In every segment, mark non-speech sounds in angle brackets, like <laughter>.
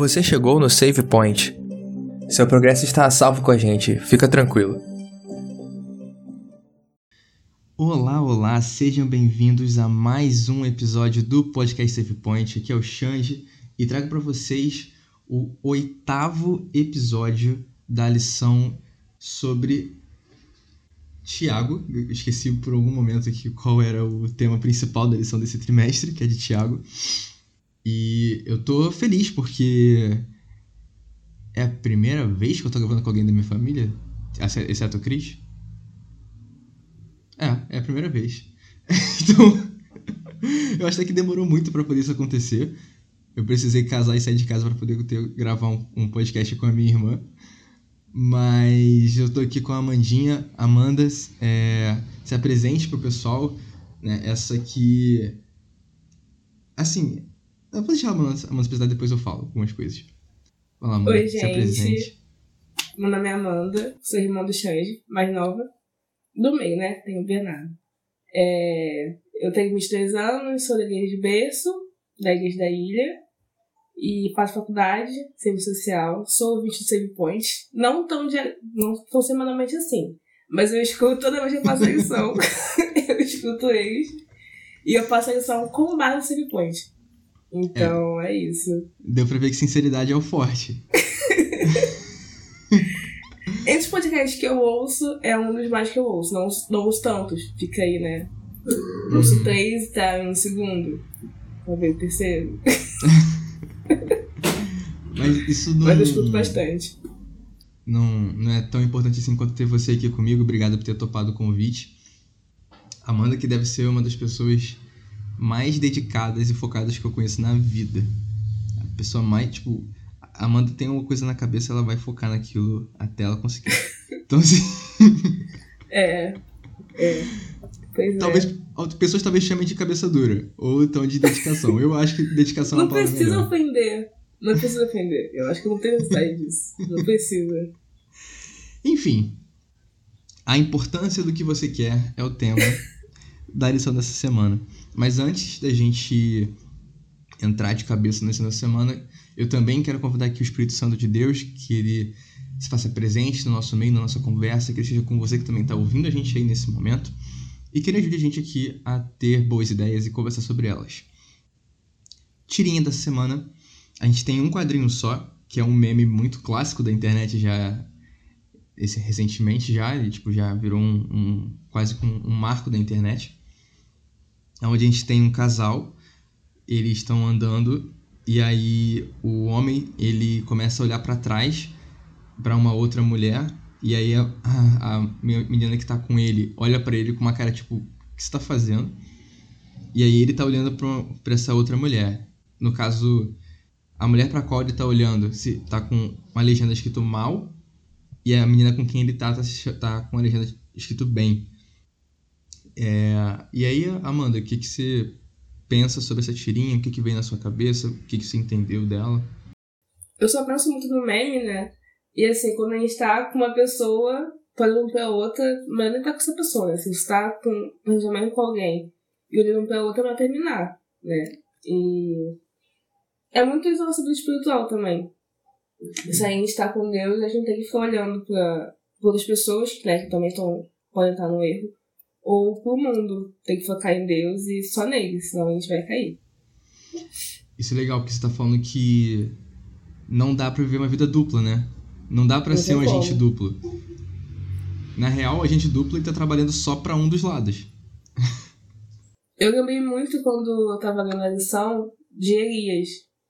Você chegou no Save Point. Seu progresso está a salvo com a gente, fica tranquilo. Olá, olá, sejam bem-vindos a mais um episódio do podcast Save Point. Aqui é o Xande e trago para vocês o oitavo episódio da lição sobre Tiago. Eu esqueci por algum momento aqui qual era o tema principal da lição desse trimestre, que é de Tiago. E eu tô feliz porque é a primeira vez que eu tô gravando com alguém da minha família, exceto o Cris. É, é a primeira vez. <laughs> então, eu acho que demorou muito para poder isso acontecer. Eu precisei casar e sair de casa para poder ter, gravar um, um, podcast com a minha irmã. Mas eu tô aqui com a Amandinha. Amanda, é, se apresente pro pessoal. Né? Essa aqui. Assim, eu vou deixar a Amanda, Amanda se apresentar depois eu falo algumas coisas. Fala, Amanda, Oi, gente. Apresente. Meu nome é Amanda, sou irmã do Xande, mais nova. Do meio, né? Tenho o Bernardo. É, eu tenho 23 anos, sou da igreja de berço, da igreja da ilha. E faço faculdade, serviço social, sou ouvinte do Save Point. Não tão, não tão semanalmente assim, mas eu escuto toda vez que eu faço a lição. <laughs> eu escuto eles. E eu faço a lição com base no Save Point. Então, é. é isso. Deu pra ver que sinceridade é o forte. <laughs> Entre os podcasts que eu ouço, é um dos mais que eu ouço. Não, não ouço tantos. Fica aí, né? Ouço três e tá no segundo. Talvez o terceiro. <laughs> Mas isso não. Mas eu escuto bastante. Não, não é tão importante assim quanto ter você aqui comigo. Obrigado por ter topado o convite. Amanda, que deve ser uma das pessoas mais dedicadas e focadas que eu conheço na vida. A pessoa mais, tipo, a Amanda tem uma coisa na cabeça, ela vai focar naquilo até ela conseguir. <laughs> Então, assim. <laughs> é. É. Pois talvez é. pessoas talvez chamem de cabeça dura ou então de dedicação. Eu acho que dedicação não é uma palavra precisa melhor. ofender. Não precisa ofender. Eu acho que não tem necessidade disso. Não precisa. Enfim, a importância do que você quer é o tema da lição dessa semana. Mas antes da gente entrar de cabeça nessa semana, eu também quero convidar aqui o Espírito Santo de Deus, que ele se faça presente no nosso meio, na nossa conversa, que ele esteja com você que também está ouvindo a gente aí nesse momento, e que ele ajude a gente aqui a ter boas ideias e conversar sobre elas. Tirinha dessa semana, a gente tem um quadrinho só, que é um meme muito clássico da internet já esse recentemente já, ele tipo já virou um, um quase um, um marco da internet onde a gente tem um casal, eles estão andando e aí o homem ele começa a olhar para trás para uma outra mulher e aí a, a, a menina que tá com ele olha para ele com uma cara tipo o que você tá fazendo? E aí ele tá olhando para essa outra mulher. No caso a mulher para qual ele tá olhando se tá com uma legenda escrito mal e a menina com quem ele tá tá, tá com a legenda escrito bem é, e aí, Amanda, o que, que você pensa sobre essa tirinha? O que, que vem na sua cabeça? O que, que você entendeu dela? Eu só penso muito no meme, né? E assim, quando a gente tá com uma pessoa, olhando pra outra, mas nem tá com essa pessoa, né? Se você tá com um com alguém e olhando pra outra, vai terminar, né? E é muito isso sobre o espiritual também. Se a gente tá com Deus, a gente tem que ficar olhando pra outras pessoas, né, que também estão, podem estar no erro ou pro mundo. Tem que focar em Deus e só nele, senão a gente vai cair. Isso é legal, porque você tá falando que não dá pra viver uma vida dupla, né? Não dá não ser um como. agente duplo. Na real, o agente duplo ele tá trabalhando só para um dos lados. <laughs> Eu lembrei muito quando eu tava lendo a lição de Elias,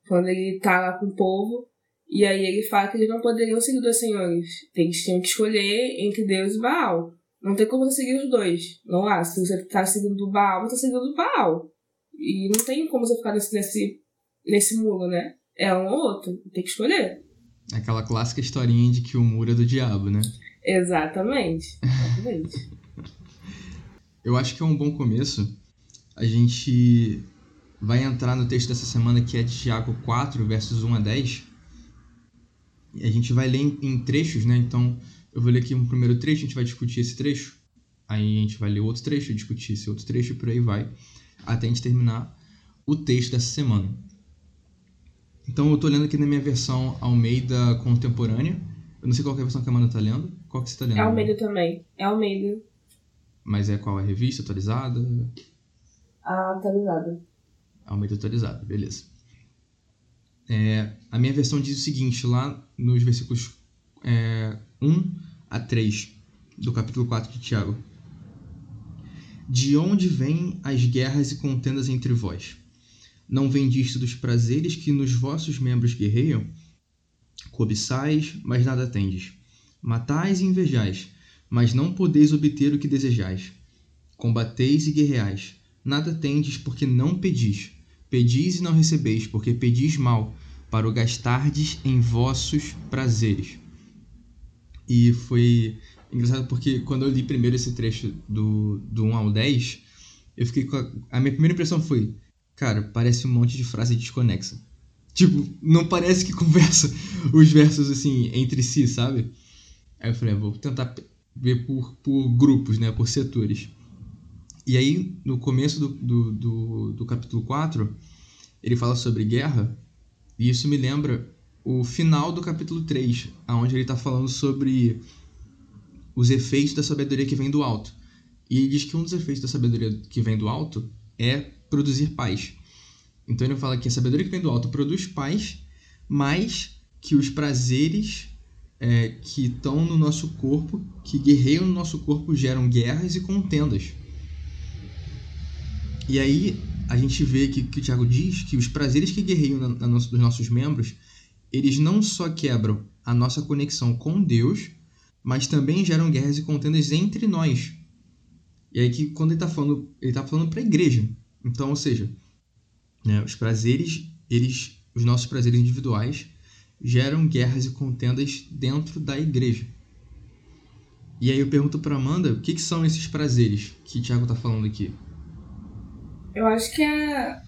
quando ele tá lá com o povo, e aí ele fala que eles não poderiam seguir dois senhores. Eles tinham que escolher entre Deus e Baal. Não tem como você seguir os dois. Não há. Se você tá seguindo o Baal, você tá seguindo o Baal. E não tem como você ficar nesse, nesse, nesse muro, né? É um ou outro. Tem que escolher. Aquela clássica historinha de que o muro é do diabo, né? Exatamente. Exatamente. <laughs> Eu acho que é um bom começo. A gente vai entrar no texto dessa semana que é de Tiago 4, versos 1 a 10. E a gente vai ler em, em trechos, né? Então, eu vou ler aqui um primeiro trecho, a gente vai discutir esse trecho. Aí a gente vai ler outro trecho, discutir esse outro trecho e por aí vai, até a gente terminar o texto dessa semana. Então eu tô lendo aqui na minha versão Almeida contemporânea. Eu não sei qual é a versão que a Amanda tá lendo. Qual que você tá lendo? É Almeida também. É Almeida. Mas é qual? A revista atualizada? A atualizada. Almeida atualizada, beleza. É, a minha versão diz o seguinte, lá nos versículos é, 1 a 3 do capítulo 4 de Tiago. De onde vêm as guerras e contendas entre vós? Não vem disto dos prazeres que nos vossos membros guerreiam? Cobiçais, mas nada tendes. Matais e invejais, mas não podeis obter o que desejais. Combateis e guerreais, nada tendes porque não pedis. Pedis e não recebeis, porque pedis mal, para o gastardes em vossos prazeres. E foi engraçado porque quando eu li primeiro esse trecho do, do 1 ao 10, eu fiquei com a, a minha primeira impressão foi, cara, parece um monte de frase desconexa. Tipo, não parece que <laughs> conversa os versos assim entre si, sabe? Aí eu falei, ah, vou tentar ver por, por grupos, né, por setores. E aí, no começo do, do, do, do capítulo 4, ele fala sobre guerra, e isso me lembra o final do capítulo 3, onde ele está falando sobre os efeitos da sabedoria que vem do alto. E ele diz que um dos efeitos da sabedoria que vem do alto é produzir paz. Então ele fala que a sabedoria que vem do alto produz paz, mas que os prazeres é, que estão no nosso corpo, que guerreiam no nosso corpo, geram guerras e contendas. E aí a gente vê que, que o Tiago diz que os prazeres que guerreiam na, na nos, nos nossos membros, eles não só quebram a nossa conexão com Deus, mas também geram guerras e contendas entre nós. E aí que quando ele está falando, ele está falando para a igreja. Então, ou seja, né, os prazeres, eles, os nossos prazeres individuais geram guerras e contendas dentro da igreja. E aí eu pergunto para Amanda, o que, que são esses prazeres que o Tiago está falando aqui? Eu acho que é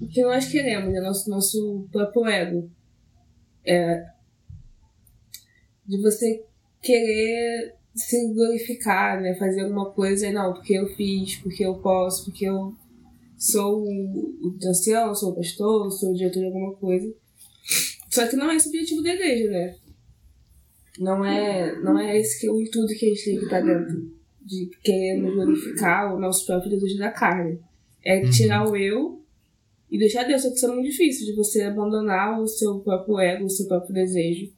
o que nós queremos, é nosso, nosso próprio ego. É de você querer se glorificar, né? Fazer alguma coisa, e não, porque eu fiz, porque eu posso, porque eu sou o ancião, sou o pastor, sou o diretor de alguma coisa. Só que não é esse o objetivo da igreja, né? Não é, não é esse que é o intuito que a gente tem que estar dentro. De querer glorificar o nosso próprio desejo da carne. É uhum. tirar o eu e deixar Deus. Só que isso é muito difícil, de você abandonar o seu próprio ego, o seu próprio desejo.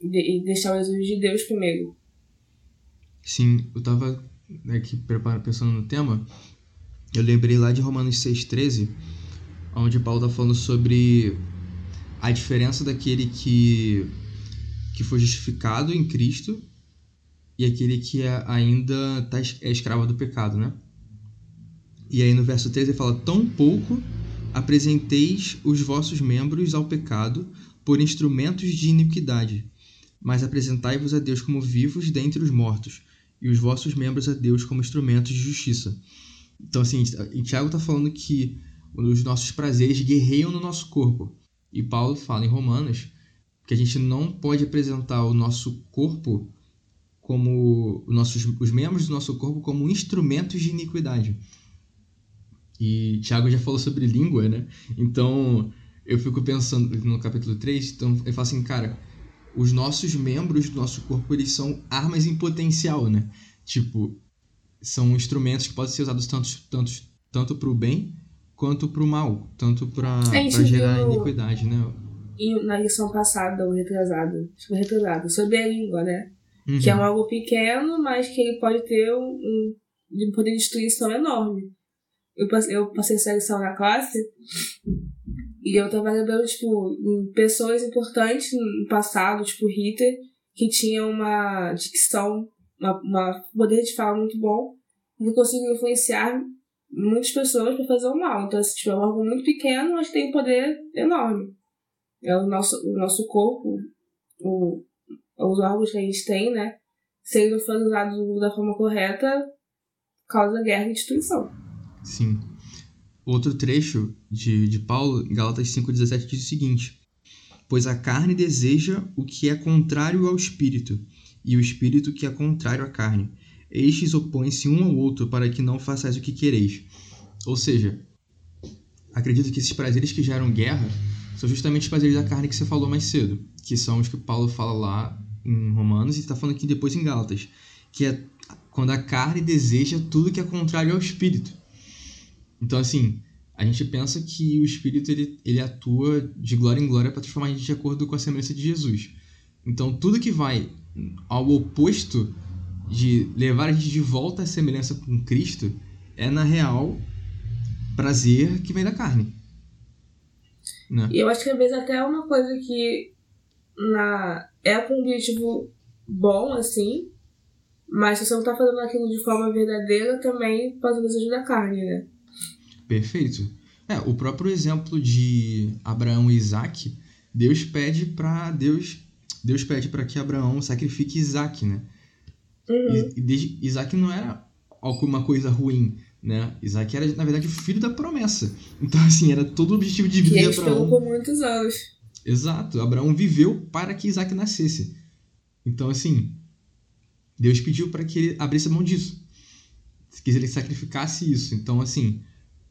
E deixar o desejo de Deus primeiro. Sim, eu tava aqui preparando, pensando no tema. Eu lembrei lá de Romanos 6,13, onde Paulo tá falando sobre a diferença daquele que, que foi justificado em Cristo e aquele que é, ainda tá, é escravo do pecado, né? E aí no verso 13 ele fala: Tão pouco apresenteis os vossos membros ao pecado por instrumentos de iniquidade, mas apresentai-vos a Deus como vivos dentre os mortos, e os vossos membros a Deus como instrumentos de justiça. Então, assim, Tiago está falando que os nossos prazeres guerreiam no nosso corpo. E Paulo fala em Romanos que a gente não pode apresentar o nosso corpo como os, nossos, os membros do nosso corpo como instrumentos de iniquidade. E Tiago já falou sobre língua, né? Então, eu fico pensando no capítulo 3, então ele fala assim, cara, os nossos membros do nosso corpo, eles são armas em potencial, né? Tipo, são instrumentos que podem ser usados tanto, tanto, tanto para o bem quanto para o mal, tanto para gerar viu... iniquidade, né? E na lição passada, ou retrasada, que retrasada, sobre a língua, né? Uhum. Que é algo pequeno, mas que ele pode ter um, um poder de destruição enorme. Eu passei, lição na classe e eu tava lembrando, tipo, pessoas importantes no passado, tipo Hitler, que tinha uma dicção, uma, uma poder de fala muito bom, e conseguiu influenciar muitas pessoas para fazer o mal. Então, se tiver algo muito pequeno, mas tem um poder enorme. É o nosso, o nosso corpo, o, os órgãos que a gente tem, né? Se ele não for usado da forma correta, causa guerra e destruição. Sim. Outro trecho de, de Paulo, em Galatas 5,17, diz o seguinte: Pois a carne deseja o que é contrário ao espírito, e o espírito que é contrário à carne estes opõem-se um ao outro para que não façais o que quereis. Ou seja, acredito que esses prazeres que geram guerra são justamente os prazeres da carne que você falou mais cedo, que são os que Paulo fala lá em Romanos e está falando aqui depois em Gálatas, que é quando a carne deseja tudo que é contrário ao espírito. Então, assim, a gente pensa que o espírito ele, ele atua de glória em glória para transformar a gente de acordo com a semelhança de Jesus. Então, tudo que vai ao oposto de levar a gente de volta à semelhança com Cristo é, na real, prazer que vem da carne. Né? E eu acho que às vezes até é uma coisa que na, é com um objetivo bom, assim, mas se você não tá fazendo aquilo de forma verdadeira, também faz o desejo da carne, né? Perfeito. É, o próprio exemplo de Abraão e Isaac, Deus pede para Deus, Deus pede para que Abraão sacrifique Isaac, né? Uhum. E, Isaac não era alguma coisa ruim, né? Isaac era, na verdade, o filho da promessa. <laughs> Então, assim, era todo o objetivo de vida de Abraão. por muitos anos. Exato. Abraão viveu para que Isaac nascesse. Então, assim, Deus pediu para que ele abrisse mão disso. Se quiser ele sacrificasse isso. Então, assim,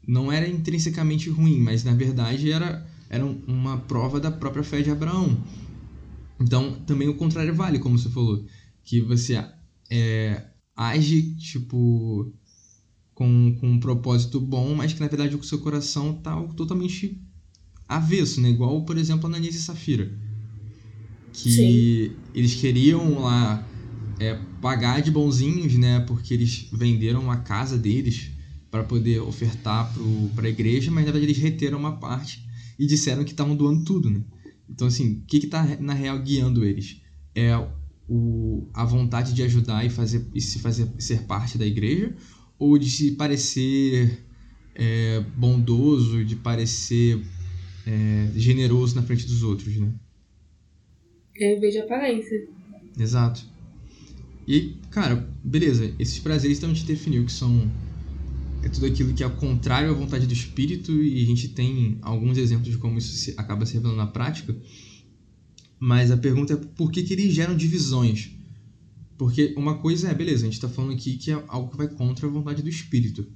não era intrinsecamente ruim, mas na verdade era, era uma prova da própria fé de Abraão. Então, também o contrário vale, como você falou. Que você é, age, tipo, com, com um propósito bom, mas que na verdade o seu coração tá totalmente avesso, né? Igual, por exemplo, Ananias e Safira. Que Sim. eles queriam lá é, pagar de bonzinhos, né? Porque eles venderam a casa deles para poder ofertar para a igreja, mas na verdade eles reteram uma parte e disseram que estavam doando tudo, né? Então, assim, o que está na real guiando eles? É o, a vontade de ajudar e, fazer, e se fazer ser parte da igreja ou de se parecer é, bondoso, de parecer é, generoso na frente dos outros, né? Eu vejo aparência. Exato. E, cara, beleza, esses prazeres então a gente definiu que são é tudo aquilo que é contrário à vontade do espírito e a gente tem alguns exemplos de como isso acaba se revelando na prática. Mas a pergunta é por que, que eles geram divisões? Porque uma coisa é, beleza, a gente está falando aqui que é algo que vai contra a vontade do espírito.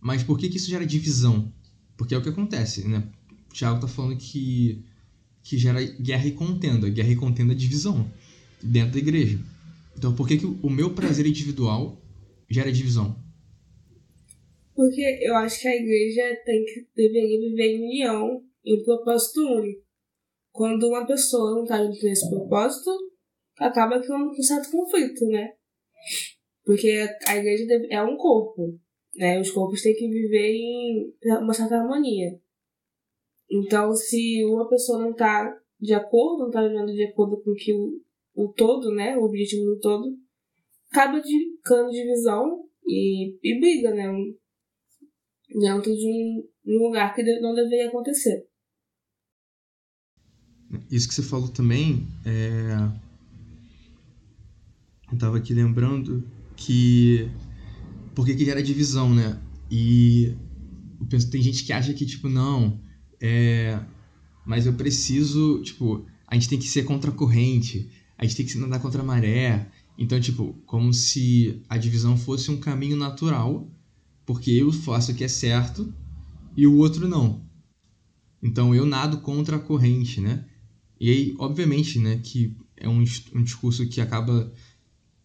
Mas por que, que isso gera divisão? Porque é o que acontece, né? O Tiago está falando que, que gera guerra e contenda. Guerra e contenda é divisão dentro da igreja. Então por que, que o meu prazer individual gera divisão? Porque eu acho que a igreja tem que, deveria viver em união, em um propósito único. Quando uma pessoa não está junto nesse propósito, acaba criando um certo conflito, né? Porque a igreja é um corpo, né? Os corpos têm que viver em uma certa harmonia. Então, se uma pessoa não está de acordo, não está vivendo de acordo com que o, o todo, né? O objetivo do todo, acaba ficando divisão e, e briga, né? Dentro de um, lugar que não deveria acontecer. Isso que você falou também é eu tava aqui lembrando que. Por que, que gera divisão, né? E eu penso, tem gente que acha que, tipo, não, é. Mas eu preciso, tipo, a gente tem que ser contra a corrente, a gente tem que nadar contra a maré. Então, tipo, como se a divisão fosse um caminho natural, porque eu faço o que é certo e o outro não. Então eu nado contra a corrente, né? E aí, obviamente, né, que é um, um discurso que acaba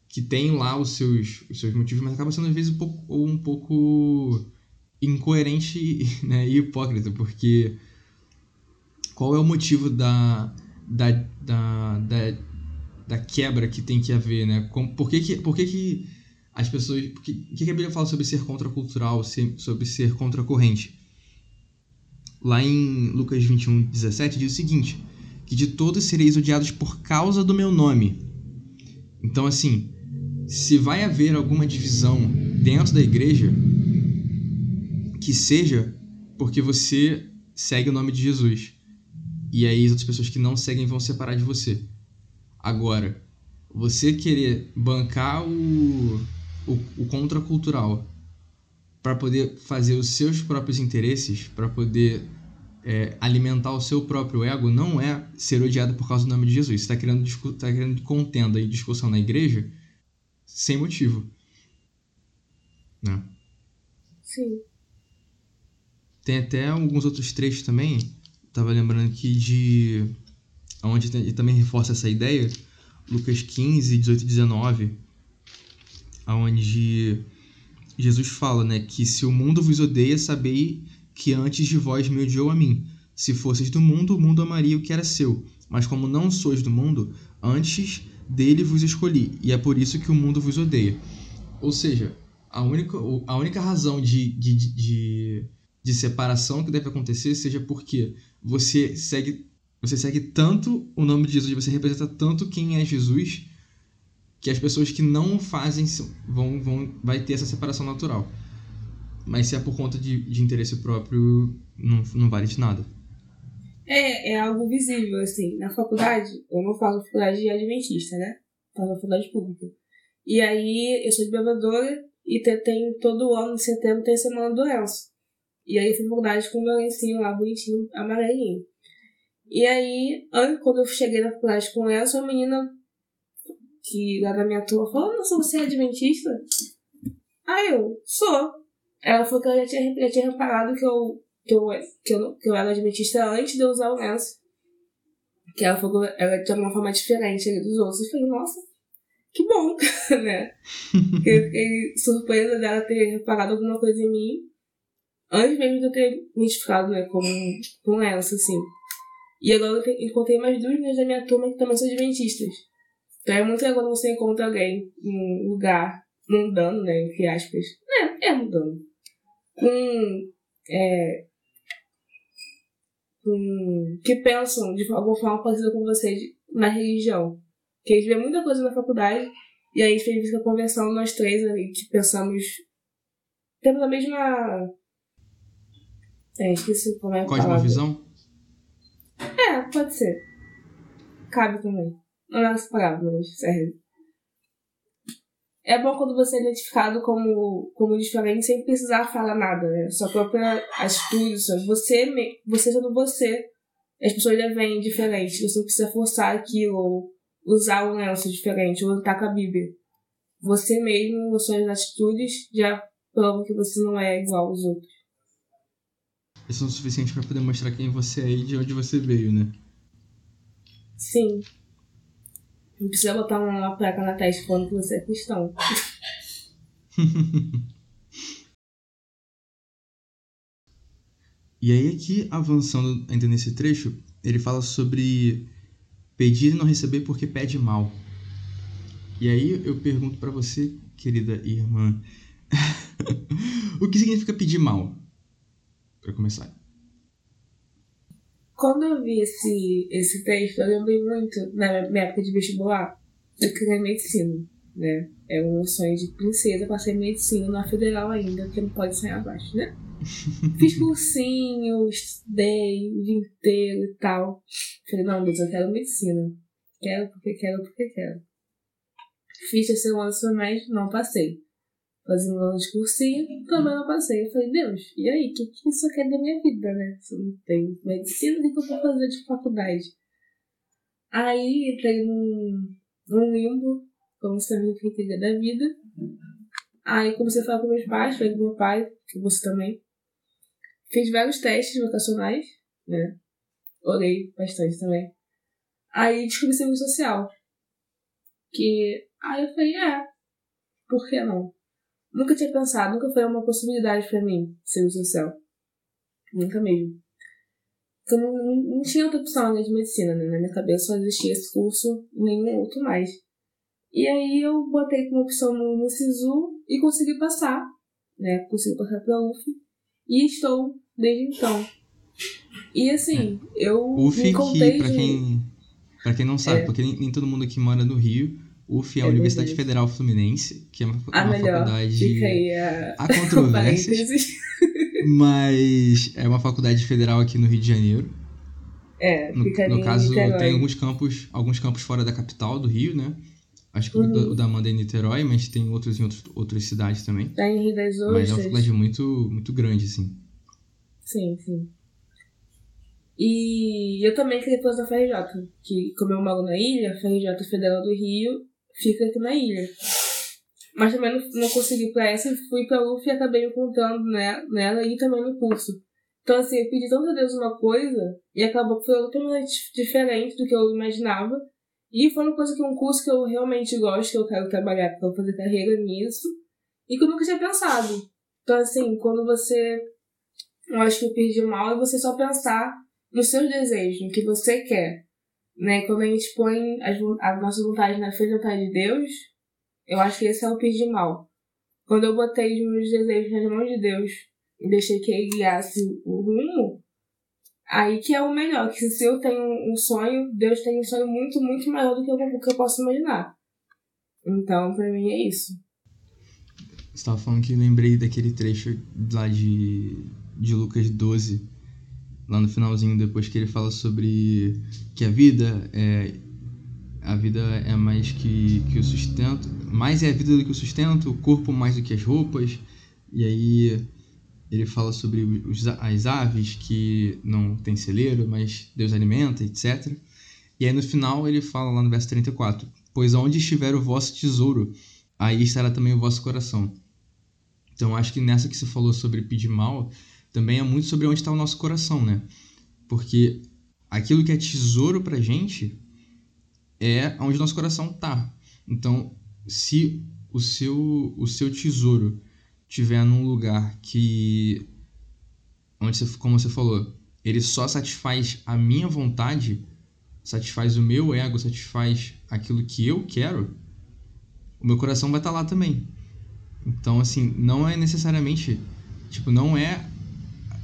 que tem lá os seus, os seus motivos, mas acaba sendo às vezes um pouco, um pouco incoerente <laughs> né, e hipócrita, porque qual é o motivo da, da, da, da, da quebra que tem que haver, né? Por que, que, por que, que as pessoas... O que, que a Bíblia fala sobre ser contracultural, sobre ser contracorrente? Lá em Lucas 21, 17, diz o seguinte, que de todos sereis odiados por causa do meu nome. Então, assim, se vai haver alguma divisão dentro da igreja, que seja porque você segue o nome de Jesus. E aí as outras pessoas que não seguem vão separar de você. Agora, você querer bancar o, o, o contracultural para poder fazer os seus próprios interesses, para poder é, alimentar o seu próprio ego, não é ser odiado por causa do nome de Jesus. Você está querendo, tá querendo contenda e discussão na igreja, sem motivo. Né? Sim. Tem até alguns outros trechos também. tava lembrando aqui de. Onde ele também reforça essa ideia, Lucas 15, 18 e 19, onde Jesus fala, né, que se o mundo vos odeia, sabei que antes de vós me odiou a mim. Se fosseis do mundo, o mundo amaria o que era seu. Mas como não sois do mundo, antes dele vos escolhi, e é por isso que o mundo vos odeia. Ou seja, a única, a única razão de, de, de, de separação que deve acontecer seja porque você segue, você segue tanto o nome de Jesus, você representa tanto quem é Jesus, que as pessoas que não fazem vão, vão vai ter essa separação natural. Mas se é por conta de, de interesse próprio, não, não vale de nada. É, é algo visível, assim. Na faculdade, eu não faço faculdade de adventista, né? Faço faculdade pública. E aí, eu sou de bebedora e tem, todo ano, em setembro, tem Semana do Enzo. E aí, eu fui faculdade com o meu lencinho lá, bonitinho, amarelinho. E aí, quando eu cheguei na faculdade com Enzo, a menina que lá da minha turma falou: Nossa, você é adventista? Aí eu, sou. Ela falou que ela já tinha, já tinha reparado que eu que eu, que eu, que eu era adventista antes de eu usar o lenço. Que ela falou que ela tinha uma forma diferente ali dos outros. Eu falei, nossa, que bom, <laughs> né? eu fiquei surpresa dela ter reparado alguma coisa em mim antes mesmo de eu ter me identificado né, com, com lenço, assim. E agora eu encontrei mais duas meninas da minha turma que também são adventistas. Então é muito legal quando você encontra alguém num lugar mundano, né, entre aspas. É, é mundano. Com é, com, que pensam de alguma forma parecida com vocês na religião. Que a gente vê muita coisa na faculdade e aí a gente fica conversando nós três ali, que pensamos. Temos a mesma. É, esqueci como é a Cosmovisão? É, pode ser. Cabe também. Não é essa palavra, mas serve. É bom quando você é identificado como, como diferente sem precisar falar nada, né? Sua própria atitude, você, você sendo você. As pessoas já vêm diferente. Você não precisa forçar aquilo, ou usar um lenço diferente, ou estar com a Bíblia. Você mesmo, as suas atitudes, já provam que você não é igual aos outros. Isso é o suficiente para poder mostrar quem você é e de onde você veio, né? Sim. Não precisa botar uma placa na testa falando que você é cristão. <laughs> e aí aqui, avançando ainda nesse trecho, ele fala sobre pedir e não receber porque pede mal. E aí eu pergunto para você, querida irmã, <laughs> o que significa pedir mal? Para começar. Quando eu vi esse, esse texto, eu lembrei muito, na minha época de vestibular, eu queria medicina, né? É um sonho de princesa, passei medicina na federal ainda, que não pode sair abaixo, né? <laughs> Fiz cursinho, estudei o dia inteiro e tal. Falei, não, Deus, eu quero medicina. Quero porque quero porque quero. Fiz terceiro ano médico, não passei fazendo aula de cursinho, também não passei. Eu falei, Deus, e aí, o que, que isso quer da minha vida, né? Se eu não tenho medicina, o que, eu vou fazer de faculdade? Aí entrei num, num limbo, como você viu que entender da vida. Aí comecei a falar com meus pais, falei com meu pai, que você também. Fiz vários testes vocacionais, né? Orei bastante também. Aí descobri serviço social. Que aí eu falei, é, por que não? Nunca tinha pensado, nunca foi uma possibilidade para mim ser o social. Nunca mesmo. Eu não, não, não, tinha outra opção além de medicina, né? Na minha cabeça só existia esse curso e nenhum outro mais. E aí eu botei como opção no, no SISU e consegui passar, né? Consegui passar pra UF. E estou desde então. E assim, eu UF me contei que, pra, quem, pra quem não sabe, é. porque nem, nem todo mundo aqui mora no Rio, UF é a Universidade. Federal Fluminense, que é uma, a uma melhor. faculdade. Fica aí a... Há <laughs> controvérsias. mas é uma faculdade federal aqui no Rio de Janeiro. É, no, fica no caso, Niterói. tem alguns campos, alguns campos fora da capital do Rio, né? Acho que uhum. o da Amanda é em Niterói, mas tem outros em outros, outras cidades também. Tá em Rio das Ostras. Mas é uma faculdade muito, muito grande, assim. Sim, sim. E eu também queria fazer a FRJ, que como eu moro na ilha, a FRJ Federal do Rio fica aqui na ilha. Mas também não, não consegui para essa, fui para UF e acabei encontrando né, nela e também no curso. Então, assim, eu pedi tanto a Deus uma coisa e acabou que foi totalmente diferente do que eu imaginava. E foi uma coisa que um curso que eu realmente gosto, que eu quero trabalhar, que eu vou fazer carreira nisso, e que eu nunca tinha pensado. Então, assim, quando você. Eu acho que eu perdi mal é você só pensar nos seus desejos, no que você quer. Né? Quando a gente põe as, as nossas vontades na frente da vontade de Deus, eu acho que esse é o pedir mal. Quando eu botei os meus desejos nas mãos de Deus e deixei que ele guiasse o rumo, aí que é o melhor. Que se eu tenho um sonho, Deus tem um sonho muito, muito maior do que eu, que eu posso imaginar. Então, pra mim é isso. Você tava falando que lembrei daquele trecho lá de, de Lucas 12, lá no finalzinho, depois que ele fala sobre que a vida é a vida é mais que, que o sustento, mais é a vida do que o sustento, o corpo mais do que as roupas. E aí ele fala sobre os, as aves que não tem celeiro, mas Deus alimenta, etc. E aí no final ele fala lá no verso 34: Pois onde estiver o vosso tesouro, aí estará também o vosso coração. Então acho que nessa que você falou sobre pedir mal, também é muito sobre onde está o nosso coração, né? Porque aquilo que é tesouro pra gente é onde nosso coração tá. Então, se o seu, o seu tesouro tiver num lugar que onde você, como você falou, ele só satisfaz a minha vontade, satisfaz o meu ego, satisfaz aquilo que eu quero, o meu coração vai estar tá lá também. Então, assim, não é necessariamente, tipo, não é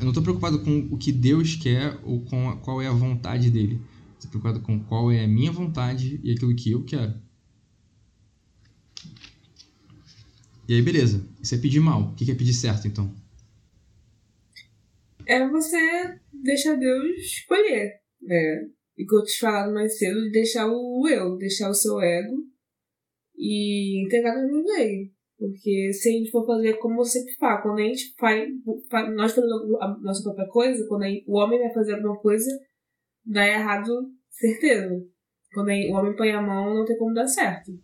eu não estou preocupado com o que Deus quer ou com a, qual é a vontade dele. Estou preocupado com qual é a minha vontade e aquilo que eu quero. E aí, beleza. Isso é pedir mal. O que é pedir certo, então? É você deixar Deus escolher. Né? E que eu te falado mais cedo, deixar o eu, deixar o seu ego e entregar meu dele. Porque se a gente for fazer como você fala, quando a gente faz, nós fazendo a nossa própria coisa, quando gente, o homem vai fazer alguma coisa, dá errado, certeza. Quando o homem põe a mão, não tem como dar certo.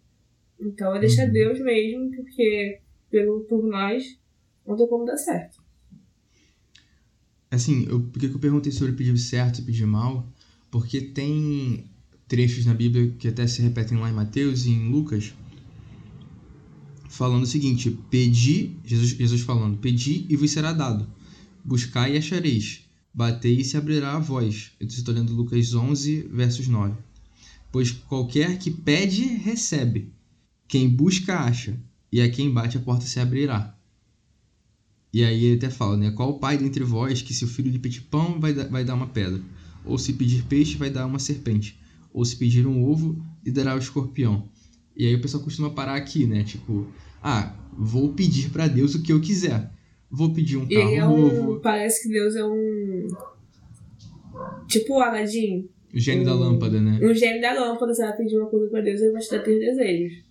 Então é deixar uhum. Deus mesmo, porque pelo, por nós, não tem como dar certo. Assim, eu, por que eu perguntei sobre pedir certo e pedir mal? Porque tem trechos na Bíblia que até se repetem lá em Mateus e em Lucas, falando o seguinte: Pedi, Jesus, Jesus falando, pedi e vos será dado, buscai e achareis, batei e se abrirá a voz. Eu estou lendo Lucas 11, versos 9. Pois qualquer que pede, recebe. Quem busca, acha. E a quem bate, a porta se abrirá. E aí ele até fala, né? Qual o pai dentre vós que se o filho lhe pedir pão, vai, vai dar uma pedra? Ou se pedir peixe, vai dar uma serpente? Ou se pedir um ovo, lhe dará o escorpião? E aí o pessoal costuma parar aqui, né? Tipo, ah, vou pedir para Deus o que eu quiser. Vou pedir um carro é um, novo. Parece que Deus é um. Tipo o Aladdin. O gênio um, da lâmpada, né? O gênio da lâmpada, você vai pedir uma coisa pra Deus, ele vai te dar teus desejos.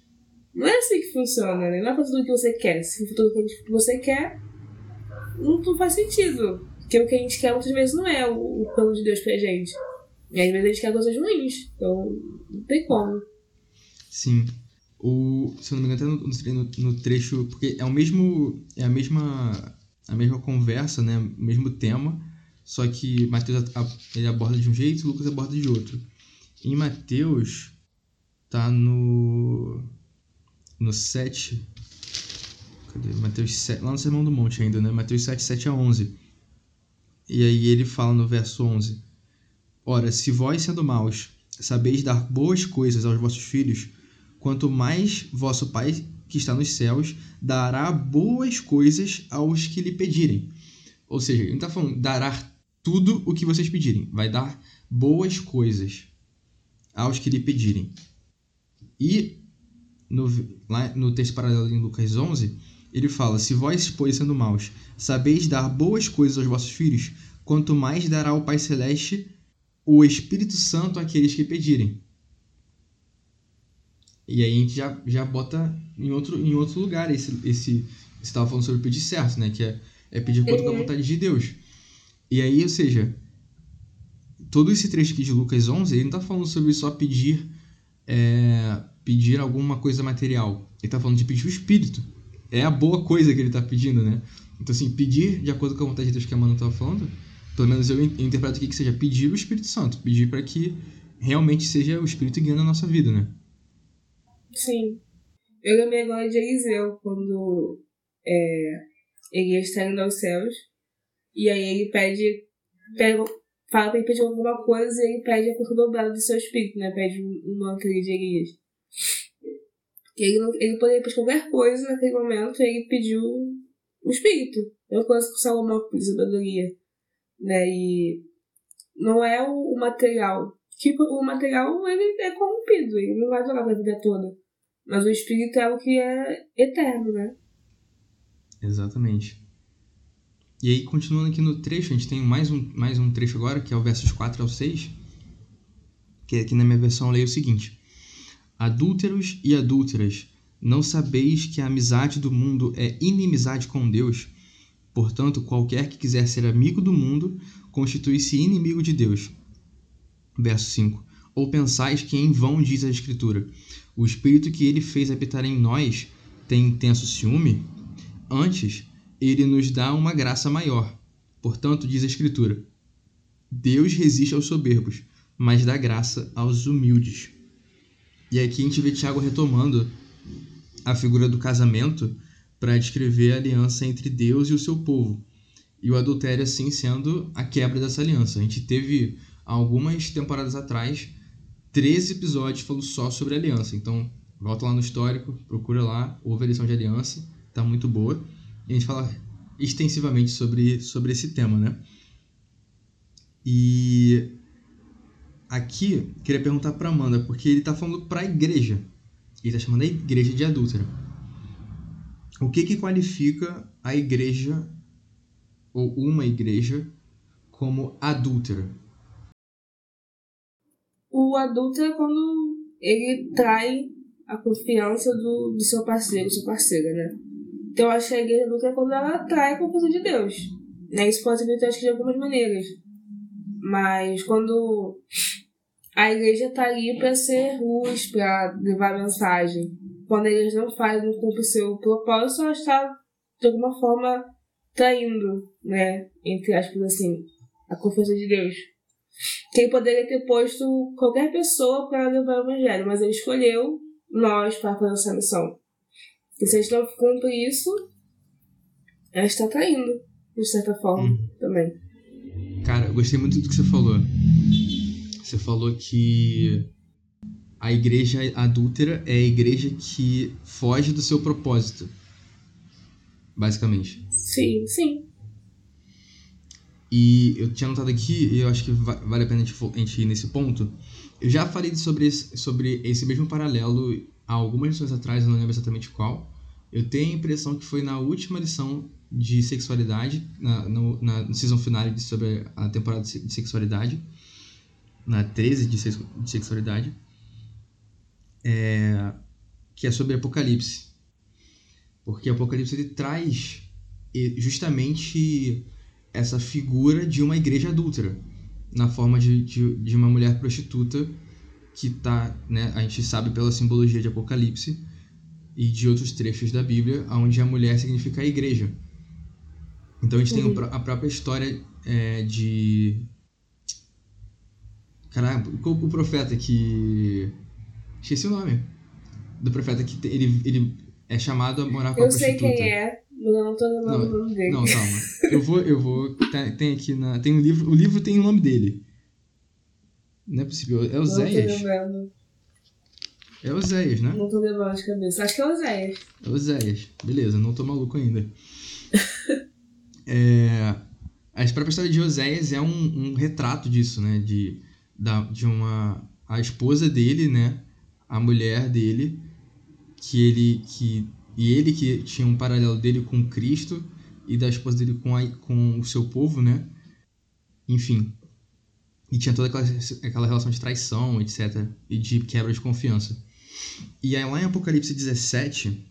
Não é assim que funciona, né? Não é fazer tudo que você quer. Se for tudo que você quer, não, não faz sentido. Porque o que a gente quer muitas vezes não é o, o plano de Deus pra gente. E às vezes a gente quer coisas ruins. Então, não tem como. Sim o, se eu não me engano, até no, no, no, trecho, porque é o mesmo, é a mesma, a mesma conversa, né, o mesmo tema, só que Mateus ele aborda de um jeito, Lucas aborda de outro. Em Mateus tá no no 7 Cadê? Mateus 7, lá no Sermão do Monte ainda, né? Mateus 7, 7 a 11. E aí ele fala no verso 11: Ora, se vós sendo maus sabeis dar boas coisas aos vossos filhos, quanto mais vosso Pai que está nos céus dará boas coisas aos que lhe pedirem. Ou seja, ele não está falando dará tudo o que vocês pedirem, vai dar boas coisas aos que lhe pedirem. E no, lá no texto paralelo em Lucas 11, ele fala: Se vós, pois, sendo maus, sabeis dar boas coisas aos vossos filhos, quanto mais dará o Pai Celeste o Espírito Santo àqueles que pedirem. E aí a gente já, já bota em outro, em outro lugar esse, esse. Você estava falando sobre pedir certo, né? Que é, é pedir acordo com a uhum. vontade de Deus. E aí, ou seja, todo esse trecho aqui de Lucas 11, ele não está falando sobre só pedir, é, pedir alguma coisa material. Ele está falando de pedir o Espírito. É a boa coisa que ele está pedindo, né? Então, assim, pedir de acordo com a vontade de Deus que a Manu estava falando pelo menos eu interpreto aqui que seja pedir o Espírito Santo, pedir para que realmente seja o Espírito guiando a nossa vida, né? Sim. Eu lembrei agora de Eliseu, quando é, ele está indo aos céus, e aí ele pede, pega, fala pra ele pedir alguma coisa e ele pede a força dobrada do seu espírito, né? Pede um, manto de Elias. Ele, ele poderia pedir qualquer coisa naquele momento, e ele pediu o espírito. Eu conheço que o Salomão pediu sabedoria. Né? E não é o material. Tipo, o material ele é corrompido, ele não vai durar a vida toda. Mas o espírito é o que é eterno, né? Exatamente. E aí, continuando aqui no trecho, a gente tem mais um, mais um trecho agora, que é o versos 4 ao 6, que aqui na minha versão eu leio o seguinte: Adúlteros e adúlteras, não sabeis que a amizade do mundo é inimizade com Deus? Portanto, qualquer que quiser ser amigo do mundo, constitui-se inimigo de Deus. Verso 5. Ou pensais que em vão diz a Escritura: O Espírito que ele fez habitar em nós tem intenso ciúme? Antes, ele nos dá uma graça maior. Portanto, diz a Escritura: Deus resiste aos soberbos, mas dá graça aos humildes. E aqui a gente vê Tiago retomando a figura do casamento para descrever a aliança entre Deus e o seu povo. E o adultério, assim, sendo a quebra dessa aliança. A gente teve, algumas temporadas atrás, 13 episódios falando só sobre aliança. Então, volta lá no histórico, procura lá, ouve a lição de aliança, tá muito boa. E a gente fala extensivamente sobre, sobre esse tema, né? E aqui, queria perguntar para Amanda, porque ele está falando para a igreja. Ele está chamando a igreja de adúltera. O que que qualifica a igreja ou uma igreja como adúltera? O adulto é quando ele trai a confiança do, do seu parceiro, sua parceira, né? Então eu acho que a igreja adulta é quando ela trai a confiança de Deus. Né? Isso pode ser acho que de algumas maneiras. Mas quando a igreja está ali para ser luz, para levar mensagem. Quando a igreja não faz, não cumpre o seu propósito, ela está, de alguma forma, traindo, né? Entre aspas, assim, a confiança de Deus. Quem poderia ter posto qualquer pessoa para levar o evangelho, mas ele escolheu nós para fazer essa missão. E se a gente não cumpre isso, ela está traindo, de certa forma, uhum. também. Cara, eu gostei muito do que você falou. Você falou que a igreja adúltera é a igreja que foge do seu propósito. Basicamente. Sim, sim. E eu tinha notado aqui, e eu acho que vale a pena a gente ir nesse ponto. Eu já falei sobre esse, sobre esse mesmo paralelo há algumas lições atrás, eu não lembro exatamente qual. Eu tenho a impressão que foi na última lição de sexualidade, na, no, na season finale sobre a temporada de sexualidade na 13 de, sexualidade, é, que é sobre Apocalipse. Porque Apocalipse ele traz justamente essa figura de uma igreja adúltera, na forma de, de, de uma mulher prostituta que tá, né, a gente sabe pela simbologia de Apocalipse e de outros trechos da Bíblia, onde a mulher significa a igreja. Então a gente uhum. tem a própria história é, de Caramba, o profeta que. Esqueci o nome. Do profeta que ele, ele é chamado a morar com eu a prostituta. Eu sei quem é, mas não tô lembrando o nome dele. Não, calma. Eu vou. Eu vou tem, tem aqui na. Tem um livro. O livro tem o nome dele. Não é possível. É Oséias. É Oséias, né? Não tô lembrando de cabeça. Acho que é Oséias. É Oséias. Beleza, não tô maluco ainda. <laughs> é, a própria história de Oséias é um, um retrato disso, né? De da, de uma a esposa dele, né, a mulher dele, que ele que e ele que tinha um paralelo dele com Cristo e da esposa dele com a, com o seu povo, né? Enfim, e tinha toda aquela, aquela relação de traição, etc, e de quebra de confiança. E aí lá em Apocalipse 17,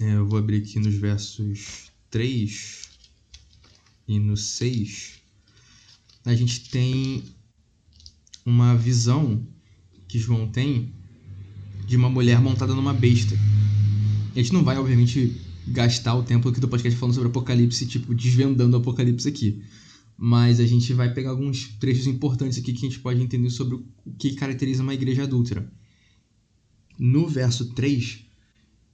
é, eu vou abrir aqui nos versos 3 e no 6, a gente tem uma visão que João tem de uma mulher montada numa besta. A gente não vai, obviamente, gastar o tempo aqui do podcast falando sobre Apocalipse, tipo, desvendando o Apocalipse aqui. mas a gente vai pegar alguns trechos importantes aqui que a gente pode entender sobre o que caracteriza uma igreja adúltera. No verso 3,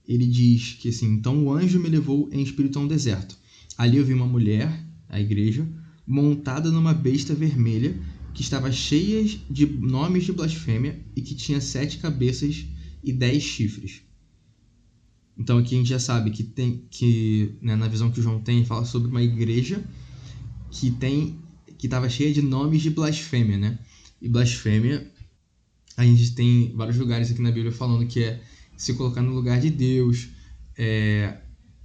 ele diz que assim: Então o anjo me levou em espírito a um deserto. Ali eu vi uma mulher, a igreja, montada numa besta vermelha que estava cheia de nomes de blasfêmia e que tinha sete cabeças e dez chifres. Então aqui a gente já sabe que tem que né, na visão que o João tem fala sobre uma igreja que tem que estava cheia de nomes de blasfêmia, né? E blasfêmia a gente tem vários lugares aqui na Bíblia falando que é se colocar no lugar de Deus, é,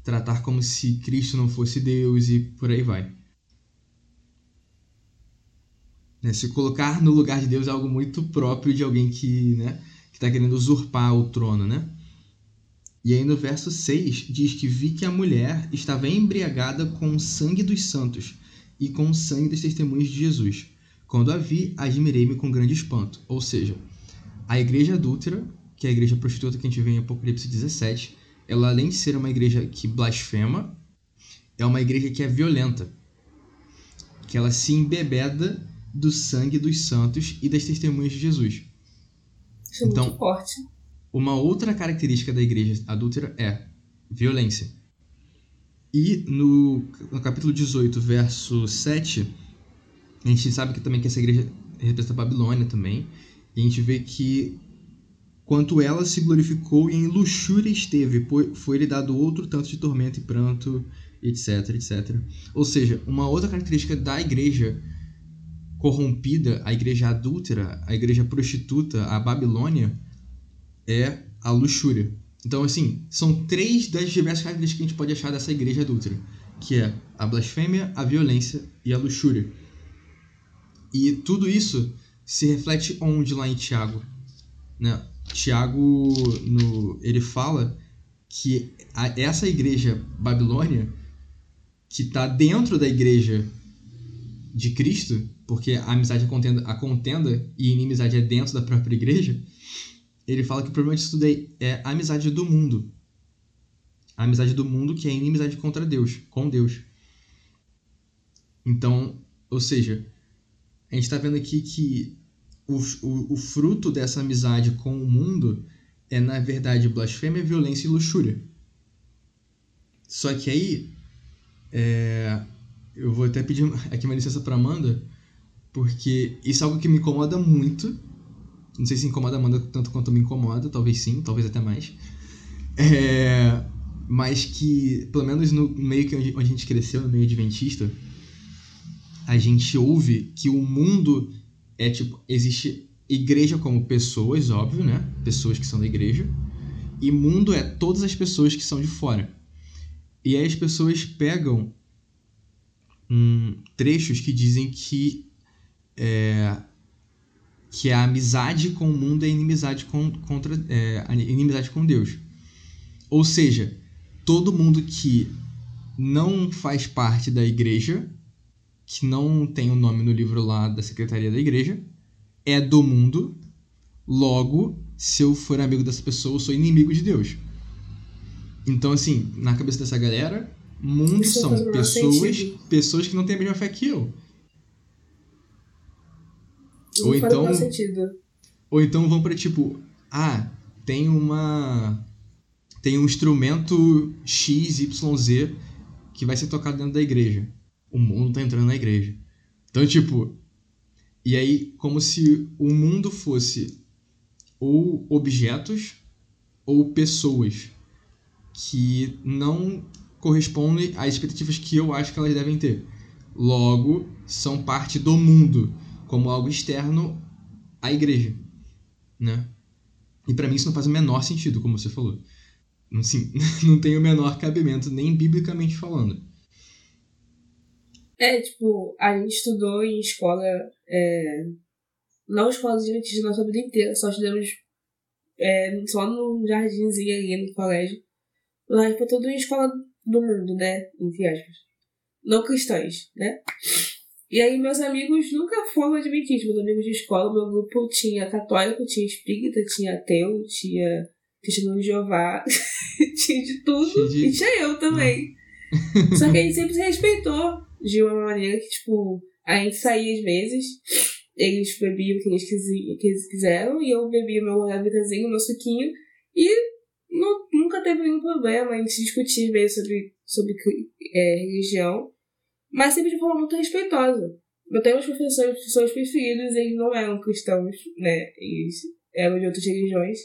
tratar como se Cristo não fosse Deus e por aí vai. Né? Se colocar no lugar de Deus é algo muito próprio de alguém que né, está querendo usurpar o trono, né? E aí no verso 6 diz que vi que a mulher estava embriagada com o sangue dos santos e com o sangue dos testemunhos de Jesus. Quando a vi, admirei-me com grande espanto. Ou seja, a igreja adúltera, que é a igreja prostituta que a gente vê em Apocalipse 17, ela além de ser uma igreja que blasfema, é uma igreja que é violenta. Que ela se embebeda do sangue dos santos e das testemunhas de Jesus. Isso é então, muito forte. Uma outra característica da igreja adúltera é violência. E no, no capítulo 18, verso 7, a gente sabe que também que essa igreja representa a Babilônia também. E a gente vê que quanto ela se glorificou e em luxúria esteve, foi-lhe dado outro tanto de tormento e pranto, etc, etc. Ou seja, uma outra característica da igreja corrompida, a igreja adúltera, a igreja prostituta, a Babilônia, é a luxúria. Então, assim, são três das diversas características que a gente pode achar dessa igreja adúltera, que é a blasfêmia, a violência e a luxúria. E tudo isso se reflete onde lá em Tiago? Né? Tiago, no, ele fala que a, essa igreja Babilônia, que está dentro da igreja de Cristo, porque a amizade é contenda, a contenda e inimizade é dentro da própria igreja, ele fala que o problema disso tudo é, é a amizade do mundo. A amizade do mundo que é a inimizade contra Deus, com Deus. Então, ou seja, a gente está vendo aqui que o, o, o fruto dessa amizade com o mundo é, na verdade, blasfêmia, violência e luxúria. Só que aí, é, eu vou até pedir <laughs> aqui uma licença para Amanda, porque isso é algo que me incomoda muito não sei se incomoda a Amanda tanto quanto me incomoda, talvez sim, talvez até mais. É, mas que, pelo menos no meio que onde a gente cresceu, no meio adventista, a gente ouve que o mundo é tipo, existe igreja como pessoas, óbvio, né? Pessoas que são da igreja. E mundo é todas as pessoas que são de fora. E aí as pessoas pegam hum, trechos que dizem que é, que a amizade com o mundo é inimizade com, contra é, inimizade com Deus. Ou seja, todo mundo que não faz parte da igreja, que não tem o um nome no livro lá da secretaria da igreja, é do mundo. Logo, se eu for amigo dessa pessoa, eu sou inimigo de Deus. Então, assim, na cabeça dessa galera, mundo Isso são pessoas, pessoas que não têm a mesma fé que eu. Ou então, ou então vão para tipo, ah, tem uma tem um instrumento XYZ que vai ser tocado dentro da igreja. O mundo tá entrando na igreja. Então, tipo, e aí como se o mundo fosse ou objetos ou pessoas que não correspondem às expectativas que eu acho que elas devem ter. Logo, são parte do mundo como algo externo à igreja, né? E para mim isso não faz o menor sentido, como você falou. Assim, <laughs> não tem o menor cabimento, nem biblicamente falando. É, tipo, a gente estudou em escola, é, não escola adventista nossa vida inteira, só estudamos é, só no jardinzinho ali no colégio. Mas foi tudo em escola do mundo, né? Entre aspas. Não cristãs, né? E aí meus amigos nunca foram adventistas. Meus amigos de escola, meu grupo tinha católico, tinha espírita, tinha ateu, tinha testemunho de Jeová, <laughs> tinha de tudo. De... E tinha eu também. Só que a <laughs> gente sempre se respeitou. de uma maneira que, tipo, a gente saía às vezes, eles bebiam o que eles, que eles quiseram, e eu bebia meu Ravitazinho, meu suquinho, e não, nunca teve nenhum problema em se discutir bem sobre, sobre é, religião, mas sempre de forma muito respeitosa. Eu tenho uns professores, professores preferidos, eles não eram cristãos, né? Eles eram de outras religiões.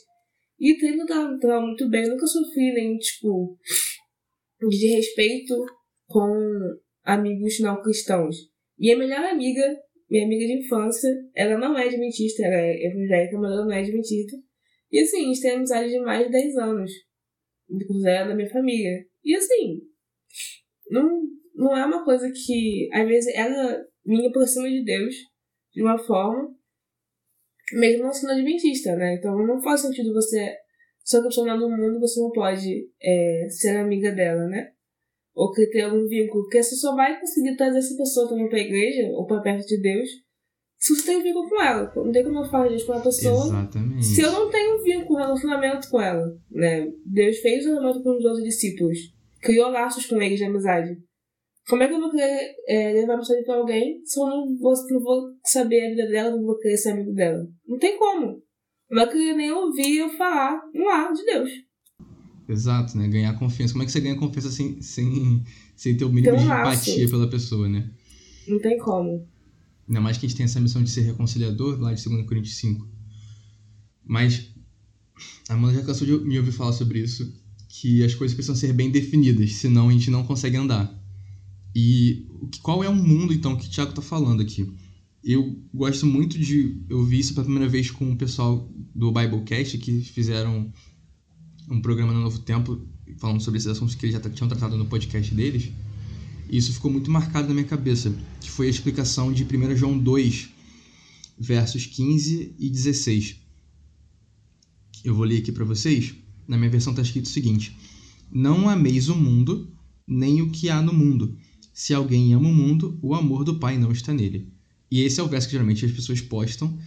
E treino tava, muito bem, nunca sofri nem, tipo, de respeito com amigos não cristãos. Minha melhor amiga, minha amiga de infância, ela não é adventista, ela é evangélica, mas ela não é adventista. E assim, a gente tem amizade de mais de 10 anos. Inclusive ela é da minha família. E assim, não, não é uma coisa que, às vezes, ela me aproxima de Deus de uma forma, mesmo não sendo adventista, né? Então não faz sentido você, se a pessoa do mundo, você não pode é, ser amiga dela, né? Ou que ter algum vínculo. Porque você só vai conseguir trazer essa pessoa também pra igreja ou pra perto de Deus se você tem um vínculo com ela. Não tem como eu falar disso com a pessoa Exatamente. se eu não tenho um vínculo, um relacionamento com ela. Né? Deus fez um relacionamento com os outros discípulos. Criou laços com eles de amizade. Como é que eu vou querer é, levar mensagem pra alguém se eu não vou, não vou saber a vida dela, não vou querer ser amigo dela? Não tem como. Não vai querer nem ouvir eu falar um ar de Deus. Exato, né? Ganhar confiança. Como é que você ganha confiança sem, sem, sem ter o mínimo um de empatia pela pessoa, né? Não tem como. Ainda mais que a gente tem essa missão de ser reconciliador, lá de 2 Coríntios 5. Mas a Amanda já cansou de me ouvir falar sobre isso, que as coisas precisam ser bem definidas, senão a gente não consegue andar. E qual é o mundo, então, que o Thiago está falando aqui? Eu gosto muito de. Eu vi isso pela primeira vez com o pessoal do Biblecast, que fizeram um programa no Novo Tempo, falando sobre esses assuntos que eles já tinham tratado no podcast deles. E isso ficou muito marcado na minha cabeça, que foi a explicação de 1 João 2, versos 15 e 16. Eu vou ler aqui para vocês. Na minha versão está escrito o seguinte: Não ameis o mundo, nem o que há no mundo. Se alguém ama o mundo, o amor do Pai não está nele. E esse é o verso que geralmente as pessoas postam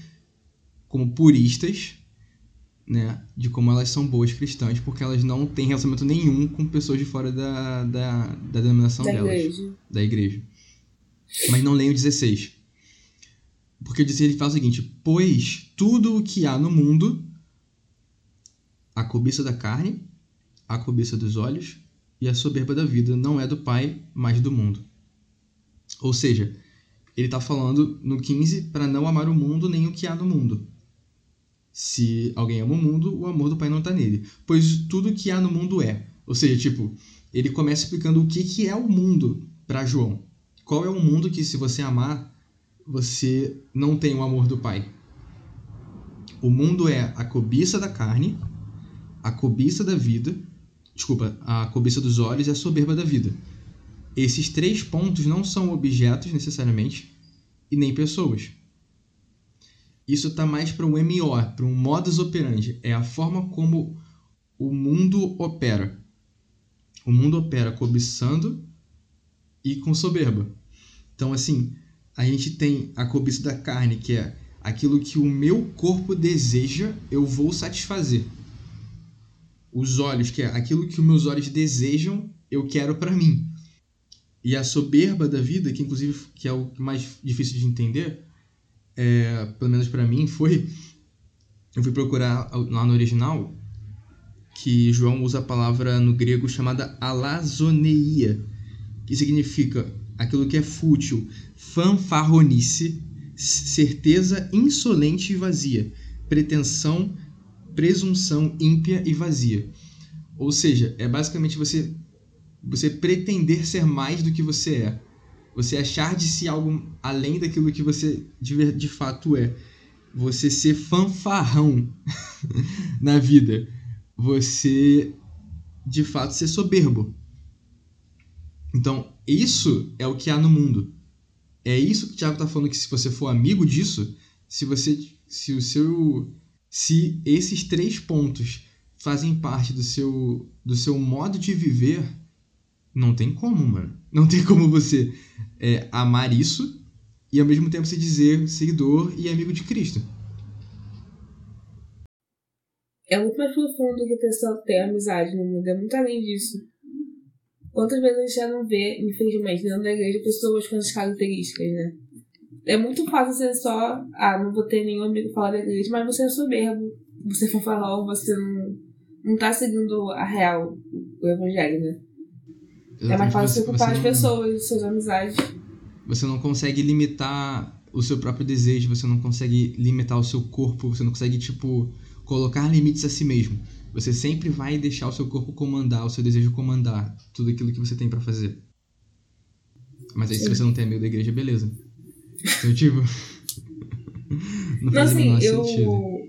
como puristas, né? De como elas são boas cristãs, porque elas não têm relacionamento nenhum com pessoas de fora da, da, da denominação da delas. Igreja. Da igreja. Mas não leem o 16. Porque o 16 ele fala o seguinte: Pois tudo o que há no mundo, a cobiça da carne, a cobiça dos olhos e a soberba da vida não é do Pai, mas do mundo. Ou seja, ele está falando no 15 para não amar o mundo nem o que há no mundo. Se alguém ama o mundo, o amor do Pai não está nele. Pois tudo que há no mundo é. Ou seja, tipo, ele começa explicando o que, que é o mundo para João. Qual é o mundo que, se você amar, você não tem o amor do Pai? O mundo é a cobiça da carne, a cobiça da vida desculpa, a cobiça dos olhos e a soberba da vida. Esses três pontos não são objetos necessariamente e nem pessoas. Isso está mais para um MO, para um modus operandi. É a forma como o mundo opera. O mundo opera cobiçando e com soberba. Então, assim, a gente tem a cobiça da carne, que é aquilo que o meu corpo deseja, eu vou satisfazer os olhos, que é aquilo que os meus olhos desejam, eu quero para mim. E a soberba da vida, que inclusive que é o mais difícil de entender, é, pelo menos para mim, foi eu fui procurar lá no original que João usa a palavra no grego chamada alazoneia, que significa aquilo que é fútil, fanfarronice, certeza insolente e vazia, pretensão presunção ímpia e vazia. Ou seja, é basicamente você você pretender ser mais do que você é. Você achar de si algo além daquilo que você de, de fato é. Você ser fanfarrão <laughs> na vida. Você de fato ser soberbo. Então, isso é o que há no mundo. É isso que o Tiago está falando que se você for amigo disso, se você se o seu se esses três pontos fazem parte do seu, do seu modo de viver, não tem como, mano. Não tem como você é, amar isso e ao mesmo tempo se dizer seguidor e amigo de Cristo. É muito mais profundo que ter, ter amizade no mundo, é muito além disso. Quantas vezes a gente já não vê, infelizmente, dentro da igreja, pessoas com essas características, né? É muito fácil ser só, ah, não vou ter nenhum amigo falar da igreja, mas você é soberbo, você é fanfarrão, você não, não tá seguindo a real, o evangelho, né? Exatamente. É mais fácil você, ocupar as pessoas, suas amizades. Você não consegue limitar o seu próprio desejo, você não consegue limitar o seu corpo, você não consegue, tipo, colocar limites a si mesmo. Você sempre vai deixar o seu corpo comandar, o seu desejo comandar tudo aquilo que você tem para fazer. Mas aí, Sim. se você não tem amigo da igreja, beleza. Então, tipo. <laughs> não faz assim, o eu... sentido.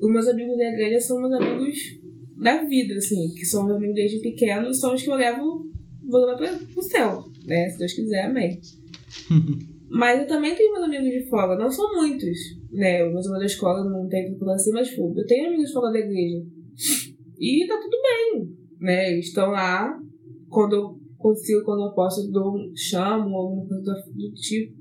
Os meus amigos da igreja são meus amigos da vida, assim, que são meus amigos desde pequeno, são os que eu levo, vou levar para o céu, né? Se Deus quiser, amém. <laughs> Mas eu também tenho meus amigos de fora, não são muitos, né? Os meus amigos da escola não tem tudo assim, mas eu tenho amigos de fora da igreja. E tá tudo bem, né? Eles estão lá, quando eu consigo, quando eu posso, dou, chamo, alguma coisa do tipo.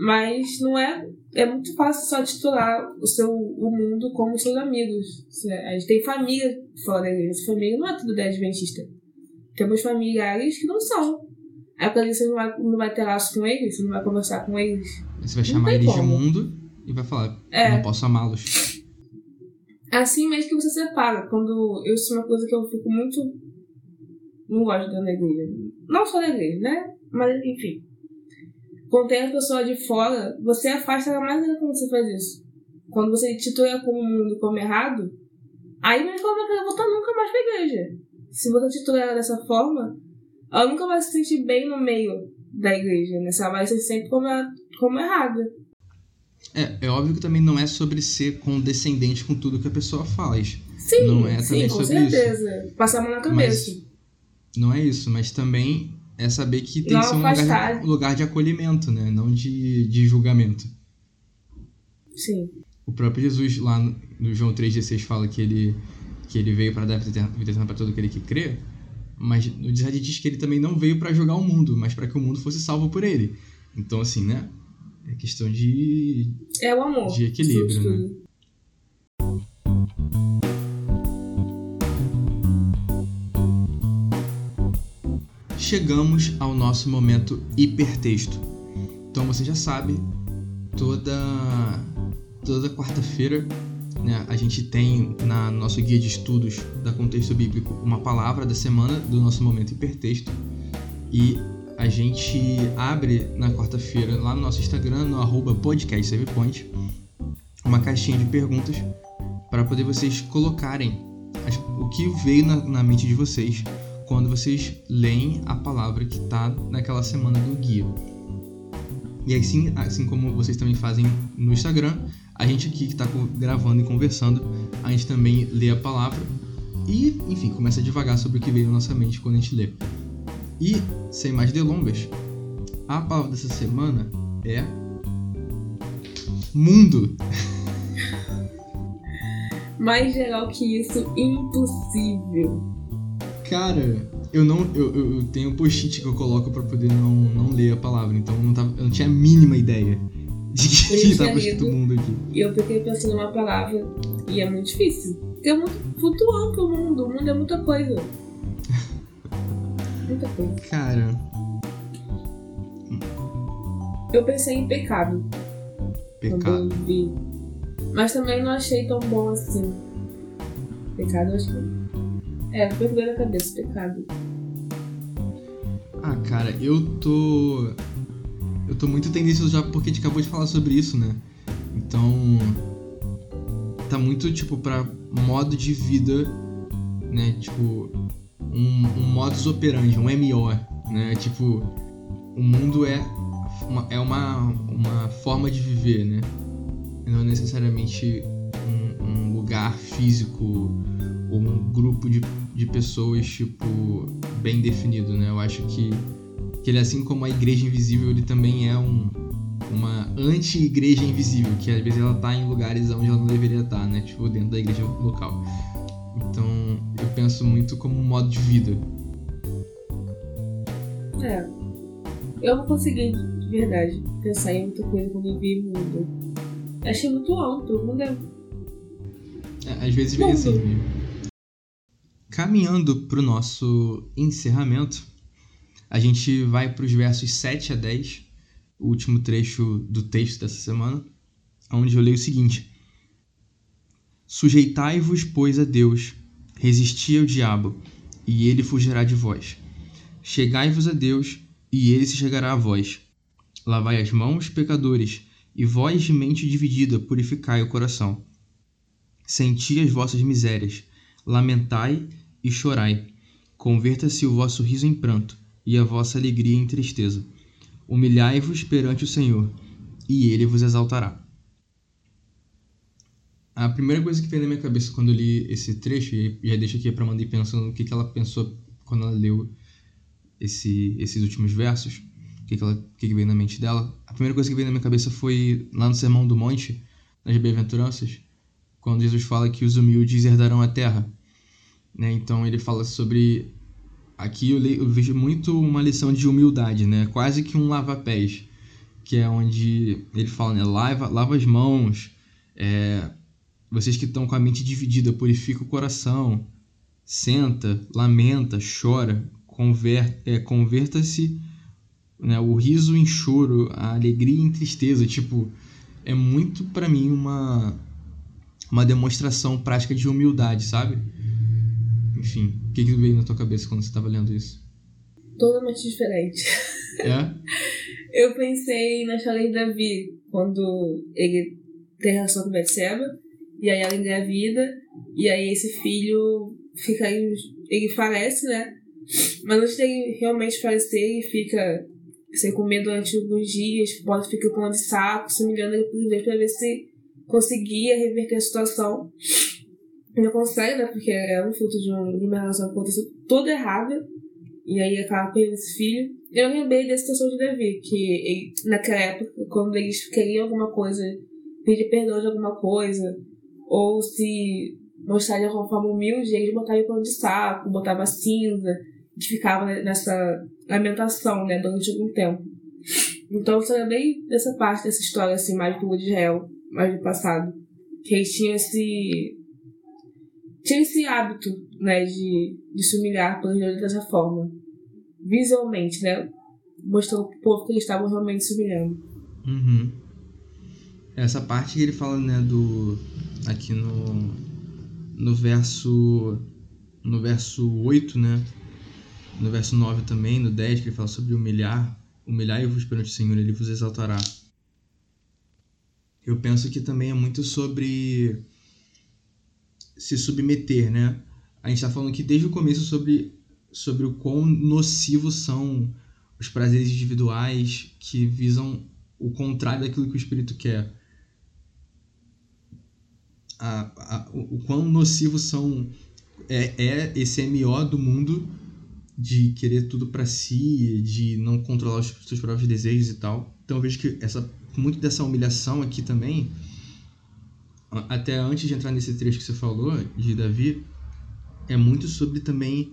Mas não é. É muito fácil só titular o seu o mundo como seus amigos. A gente tem família fora da igreja. Essa família não é tudo da Adventista. Temos familiares que não são. Aí quando você não vai, não vai ter laço com eles, você não vai conversar com eles. Você vai chamar eles como. de mundo e vai falar, é. não posso amá-los. É assim mesmo que você separa. Quando eu isso é uma coisa que eu fico muito. Não gosto da igreja. Não só da igreja, né? Mas enfim. Quando tem a pessoa de fora, você afasta ela mais ainda quando você faz isso. Quando você titula como mundo como errado, aí não forma que ela voltar nunca mais pra igreja. Se você titula ela dessa forma, ela nunca vai se sentir bem no meio da igreja, né? Ela vai se sentir sempre como, como errada. É, é óbvio que também não é sobre ser condescendente com tudo que a pessoa faz. Sim, não é também sim, com sobre certeza. Isso. Passar a mão na cabeça. Mas, não é isso, mas também é saber que tem não que ser um lugar, de, lugar de acolhimento, né? Não de, de julgamento. Sim. O próprio Jesus, lá no João 3,16, fala que ele, que ele veio para dar vida eterna para todo aquele que crê. Mas no Israel diz que ele também não veio para julgar o mundo, mas para que o mundo fosse salvo por ele. Então, assim, né? É questão de. É o amor. De equilíbrio, né? Chegamos ao nosso momento hipertexto. Então você já sabe, toda toda quarta-feira né, a gente tem na nosso guia de estudos da contexto bíblico uma palavra da semana do nosso momento hipertexto e a gente abre na quarta-feira lá no nosso Instagram, no arroba uma caixinha de perguntas para poder vocês colocarem o que veio na, na, mente de vocês quando vocês leem a palavra que está naquela semana do guia. E assim, assim como vocês também fazem no Instagram, a gente aqui que está gravando e conversando, a gente também lê a palavra e, enfim, começa a devagar sobre o que veio na nossa mente quando a gente lê. E, sem mais delongas, a palavra dessa semana é mundo. <laughs> Mais geral que isso, impossível. Cara, eu não. Eu, eu tenho um post-it que eu coloco pra poder não, não ler a palavra, então eu não, tava, eu não tinha a mínima ideia de que estava <laughs> escrito mundo aqui. E eu fiquei pensando numa palavra e é muito difícil. Porque é muito flutuante o mundo, o mundo é muita coisa <laughs> muita coisa. Cara. Eu pensei em pecado. Pecado. Quando eu vi. Mas também não achei tão bom assim. Pecado eu acho que. É, perdeu na cabeça, pecado. Ah, cara, eu tô. Eu tô muito tendencioso já porque a gente acabou de falar sobre isso, né? Então. Tá muito, tipo, pra modo de vida, né? Tipo, um, um modus operandi, um MO, né? Tipo, o mundo é uma, é uma, uma forma de viver, né? Não necessariamente um, um lugar físico ou um grupo de, de pessoas, tipo, bem definido, né? Eu acho que, que ele, assim como a igreja invisível, ele também é um, uma anti-igreja invisível, que às vezes ela tá em lugares onde ela não deveria estar, né? Tipo, dentro da igreja local. Então eu penso muito como um modo de vida. É. Eu não consegui, de verdade, pensar em muita coisa quando eu vi mundo. Achei muito alto, o mundo é. é às vezes vem assim mesmo. Caminhando para o nosso encerramento, a gente vai para os versos 7 a 10, o último trecho do texto dessa semana, onde eu leio o seguinte: Sujeitai-vos, pois, a Deus, resisti ao diabo, e ele fugirá de vós. Chegai-vos a Deus, e ele se chegará a vós. Lavai as mãos, pecadores, e vós de mente dividida purificai o coração. Senti as vossas misérias, lamentai e chorai. Converta-se o vosso riso em pranto, e a vossa alegria em tristeza. Humilhai-vos perante o Senhor, e ele vos exaltará. A primeira coisa que veio na minha cabeça quando eu li esse trecho, e já deixo aqui para mandar pensando no que, que ela pensou quando ela leu esse, esses últimos versos, o que, que, ela, o que, que veio na mente dela. A primeira coisa que veio na minha cabeça foi lá no Sermão do Monte, nas Bem-aventuranças, quando Jesus fala que os humildes herdarão a terra. Né? Então ele fala sobre. Aqui eu, leio, eu vejo muito uma lição de humildade, né? quase que um lava-pés, que é onde ele fala, né? lava, lava as mãos, é, vocês que estão com a mente dividida, purifica o coração, senta, lamenta, chora, conver, é, converta-se né, o riso em choro, a alegria em tristeza, tipo, é muito para mim uma uma demonstração prática de humildade, sabe? Enfim, o que, que veio na tua cabeça quando você estava lendo isso? Totalmente diferente. É? <laughs> Eu pensei na história de Davi, quando ele tem relação com Betseba, e aí ela engravida, e aí esse filho fica aí, ele falece, né? Mas antes dele realmente falecer, ele fica sem comer durante alguns dias, pode ficar com de saco, se humilhando ele por Deus pra ver se conseguia reverter a situação. Não consegue, né? Porque é um fruto de, um, de uma relação que aconteceu toda errada. E aí acaba perdendo esse filho. Eu lembrei da situação de Davi, que ele, naquela época, quando eles queriam alguma coisa, pedir perdão de alguma coisa, ou se mostrar de alguma forma humilde, eles botavam pano de saco, botavam cinza, e ficava nessa lamentação, né, durante algum tempo. Então eu lembrei dessa parte dessa história, assim, mais do Israel, mais do passado. Que eles tinham esse tinha esse hábito, né, de, de se humilhar por Deus dessa forma. Visualmente, né? Mostrando pro povo que eles estavam realmente se humilhando. Uhum. Essa parte que ele fala, né, do. Aqui no. No verso. No verso 8, né? No verso 9 também, no 10, que ele fala sobre humilhar. Humilhai-vos perante o Senhor, ele vos exaltará. Eu penso que também é muito sobre se submeter, né? A gente está falando aqui desde o começo sobre, sobre o quão nocivos são os prazeres individuais que visam o contrário daquilo que o espírito quer. A, a, o, o quão nocivos são é, é esse MO do mundo de querer tudo para si, de não controlar os seus próprios desejos e tal. Então eu vejo que essa muito dessa humilhação aqui também até antes de entrar nesse trecho que você falou, de Davi, é muito sobre também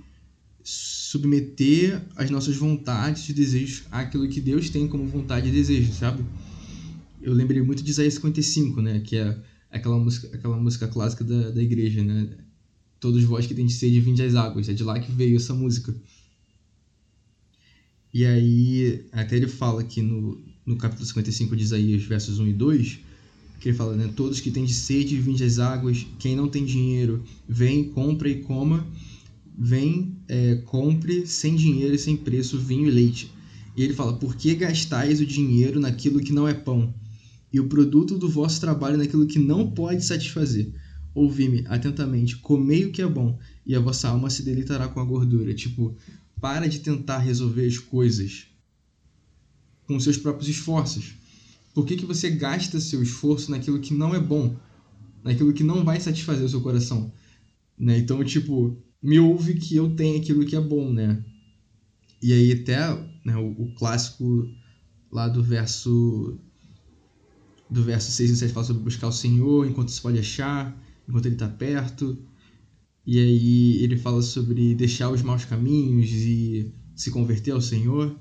submeter as nossas vontades e desejos àquilo que Deus tem como vontade e desejo, sabe? Eu lembrei muito de Isaías 55, né? Que é aquela música, aquela música clássica da, da igreja, né? Todos vós que têm sede, vinde às águas. É de lá que veio essa música. E aí, até ele fala aqui no, no capítulo 55 de Isaías, versos 1 e 2, que ele fala, né? Todos que têm de sede, vinde às águas. Quem não tem dinheiro, vem, compra e coma. Vem, é, compre sem dinheiro e sem preço vinho e leite. E ele fala: Por que gastais o dinheiro naquilo que não é pão? E o produto do vosso trabalho naquilo que não pode satisfazer? Ouvi-me atentamente, comei o que é bom, e a vossa alma se deleitará com a gordura. Tipo, para de tentar resolver as coisas com seus próprios esforços por que, que você gasta seu esforço naquilo que não é bom? Naquilo que não vai satisfazer o seu coração? Né? Então, tipo, me ouve que eu tenho aquilo que é bom, né? E aí até né, o, o, clássico lá do verso do verso 6 e 7 fala sobre buscar o Senhor enquanto se pode achar, enquanto ele está perto. E aí ele fala sobre deixar os maus caminhos e se converter ao Senhor.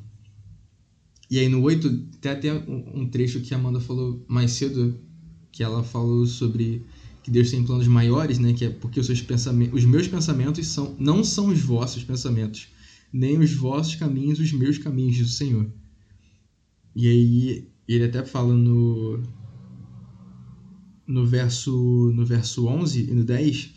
E aí no 8 tem um trecho que a Amanda falou mais cedo, que ela falou sobre que Deus tem planos maiores, né? Que é porque os seus pensamentos, os meus pensamentos são não são os vossos pensamentos, nem os vossos caminhos os meus caminhos, diz o Senhor. E aí ele até fala no no verso no verso 11 e no 10,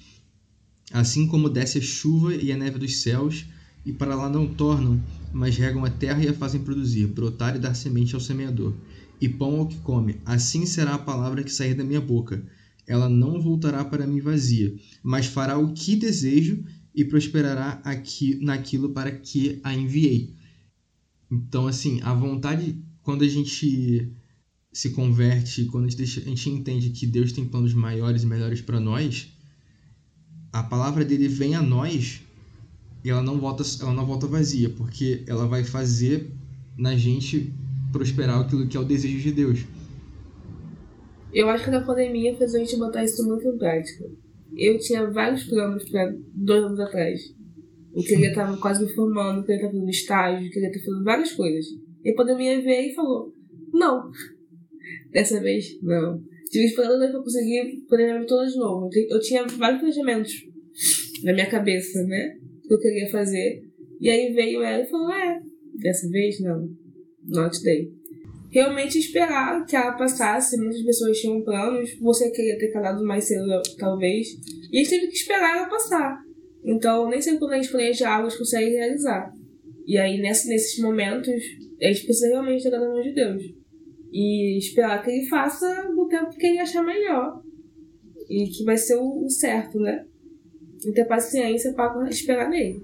assim como desce a chuva e a neve dos céus e para lá não tornam, mas regam a terra e a fazem produzir, brotar e dar semente ao semeador, e pão ao que come. Assim será a palavra que sair da minha boca. Ela não voltará para mim vazia, mas fará o que desejo e prosperará aqui naquilo para que a enviei. Então, assim, a vontade, quando a gente se converte, quando a gente, a gente entende que Deus tem planos maiores e melhores para nós, a palavra dele vem a nós e ela não volta, ela não volta vazia, porque ela vai fazer na gente prosperar aquilo que é o desejo de Deus. Eu acho que a pandemia fez a gente botar isso muito em prática. Eu tinha vários planos para dois anos atrás. Eu queria estar quase me formando, queria estar fazendo estágio, queria estar fazendo várias coisas. E a pandemia veio e falou: não, dessa vez não. Tive esperando para conseguir planejar tudo de novo. Eu tinha vários planejamentos na minha cabeça, né? Que eu queria fazer. E aí veio ela e falou: É, dessa vez não, te dei. Realmente esperar que ela passasse, muitas pessoas tinham planos, você queria ter calado mais cedo, talvez, e a gente teve que esperar ela passar. Então, nem sempre quando a gente planeja algo, a gente consegue realizar. E aí, nesse, nesses momentos, a gente precisa realmente estar na mão de Deus. E esperar que ele faça no tempo que ele achar melhor. E que vai ser o certo, né? E ter paciência para esperar nele.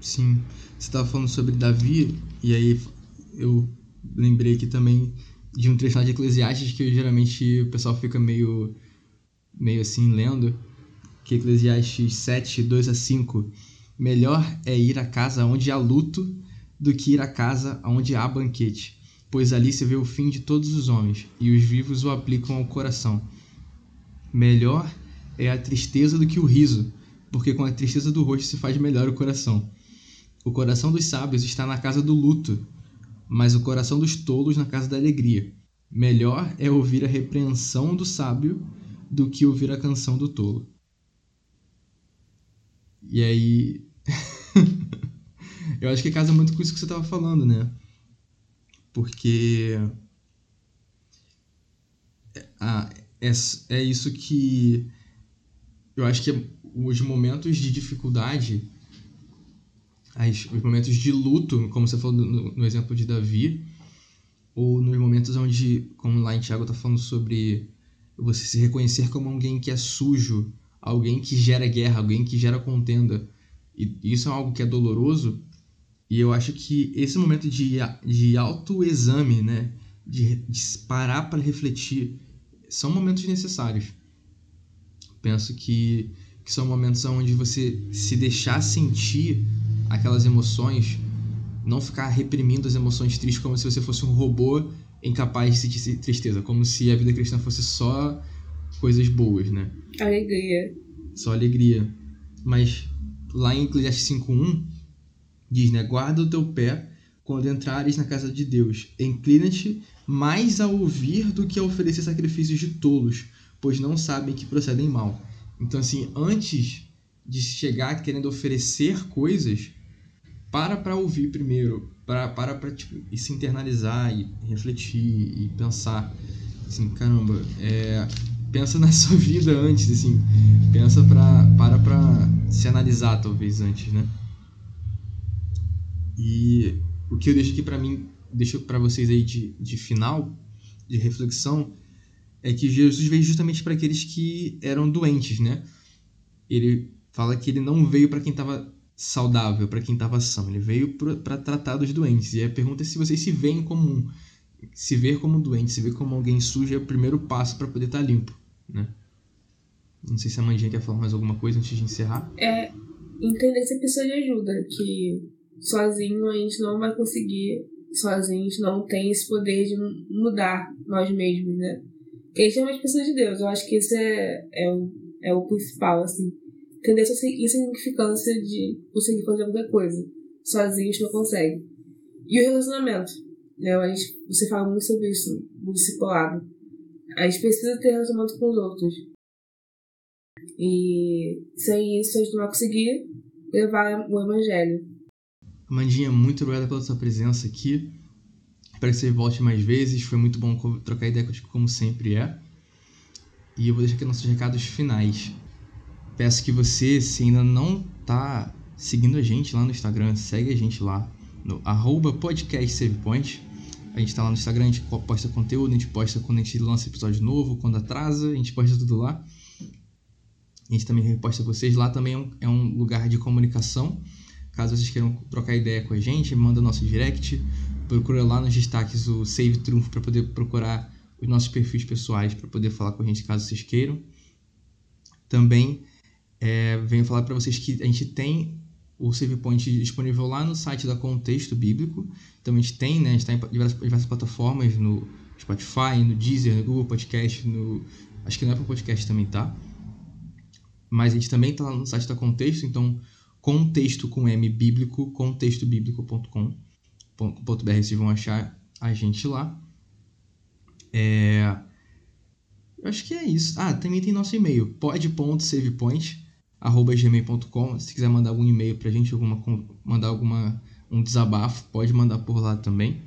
Sim. Você estava falando sobre Davi, e aí eu lembrei aqui também de um trecho de Eclesiastes que geralmente o pessoal fica meio, meio assim lendo, que é Eclesiastes 7, 2 a 5. Melhor é ir à casa onde há luto do que ir à casa onde há banquete, pois ali se vê o fim de todos os homens, e os vivos o aplicam ao coração. Melhor é a tristeza do que o riso, porque com a tristeza do rosto se faz melhor o coração. O coração dos sábios está na casa do luto, mas o coração dos tolos na casa da alegria. Melhor é ouvir a repreensão do sábio do que ouvir a canção do tolo. E aí. <laughs> eu acho que casa muito com isso que você estava falando, né? Porque. Ah, é, é isso que eu acho que os momentos de dificuldade, as, os momentos de luto, como você falou no, no, exemplo de Davi, ou nos momentos onde, como lá em Tiago está falando sobre você se reconhecer como alguém que é sujo, alguém que gera guerra, alguém que gera contenda, e isso é algo que é doloroso, e eu acho que esse momento de, de autoexame, né, de, de parar para refletir, são momentos necessários penso que, que são momentos onde você se deixar sentir aquelas emoções, não ficar reprimindo as emoções tristes como se você fosse um robô incapaz de sentir tristeza, como se a vida cristã fosse só coisas boas, né? Alegria. Só alegria. Mas lá em Eclesiastes 5.1 diz, né? Guarda o teu pé quando entrares na casa de Deus. Inclina-te mais a ouvir do que a oferecer sacrifícios de tolos, pois não sabem que procedem mal. Então, assim, antes de chegar querendo oferecer coisas, para para ouvir primeiro, para para pra, tipo, e se internalizar e refletir e pensar, assim, caramba, é, pensa <laughs> na sua vida antes, assim, pensa para para para se analisar talvez antes, né? E o que eu deixo aqui para mim, deixo para vocês aí de, de final, de reflexão, é que Jesus veio justamente para aqueles que eram doentes, né? Ele fala que ele não veio para quem estava saudável, para quem estava são. Ele veio para tratar dos doentes. E a pergunta é se vocês se veem como um. Se ver como doente, se ver como alguém sujo é o primeiro passo para poder estar tá limpo, né? Não sei se a Mandinha quer falar mais alguma coisa antes de encerrar. É entender você precisa de ajuda, que sozinho a gente não vai conseguir, sozinho a gente não tem esse poder de mudar nós mesmos, né? Ele chama de pessoa de Deus. Eu acho que isso é, é, o, é o principal, assim. Entender essa insignificância de conseguir fazer qualquer coisa. Sozinho a gente não consegue. E o relacionamento. Né? A gente, você fala muito sobre isso no discipulado. A gente precisa ter relacionamento com os outros. E sem isso a gente não vai conseguir levar o evangelho. Amandinha, muito obrigada pela sua presença aqui. Espero que você volte mais vezes. Foi muito bom trocar ideia contigo, como sempre é. E eu vou deixar aqui nossos recados finais. Peço que você, se ainda não está seguindo a gente lá no Instagram, segue a gente lá no arroba podcastsavepoint. A gente está lá no Instagram, a gente posta conteúdo, a gente posta quando a gente lança episódio novo, quando atrasa, a gente posta tudo lá. A gente também reposta vocês. Lá também é um, é um lugar de comunicação. Caso vocês queiram trocar ideia com a gente, manda nosso direct. Procura lá nos destaques o Save Trunfo para poder procurar os nossos perfis pessoais para poder falar com a gente caso vocês queiram. Também é, venho falar para vocês que a gente tem o Save Point disponível lá no site da Contexto Bíblico. Então a gente tem, né? A gente está em diversas, diversas, plataformas, no Spotify, no Deezer, no Google Podcast, no. Acho que é para podcast também, tá? Mas a gente também está lá no site da Contexto, então contexto com M bíblico, contextobíblico.com.br, vocês vão achar a gente lá. É... Eu acho que é isso. Ah, também tem nosso e-mail, pod.savepoint.gmail.com. Se quiser mandar algum e-mail pra gente, alguma, mandar alguma, um desabafo, pode mandar por lá também.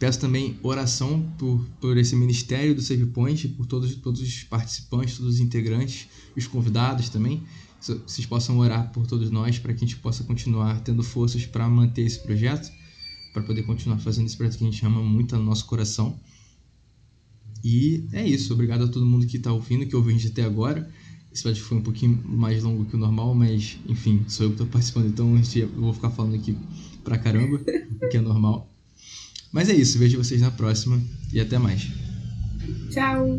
Peço também oração por, por esse ministério do SavePoint, por todos, todos os participantes, todos os integrantes, os convidados também. Vocês possam orar por todos nós para que a gente possa continuar tendo forças para manter esse projeto, para poder continuar fazendo esse projeto que a gente ama muito no nosso coração. E é isso. Obrigado a todo mundo que está ouvindo, que ouviu a gente até agora. Esse vídeo foi um pouquinho mais longo que o normal, mas enfim, sou eu que estou participando, então eu vou ficar falando aqui pra caramba, o que é normal. Mas é isso, vejo vocês na próxima e até mais. Tchau!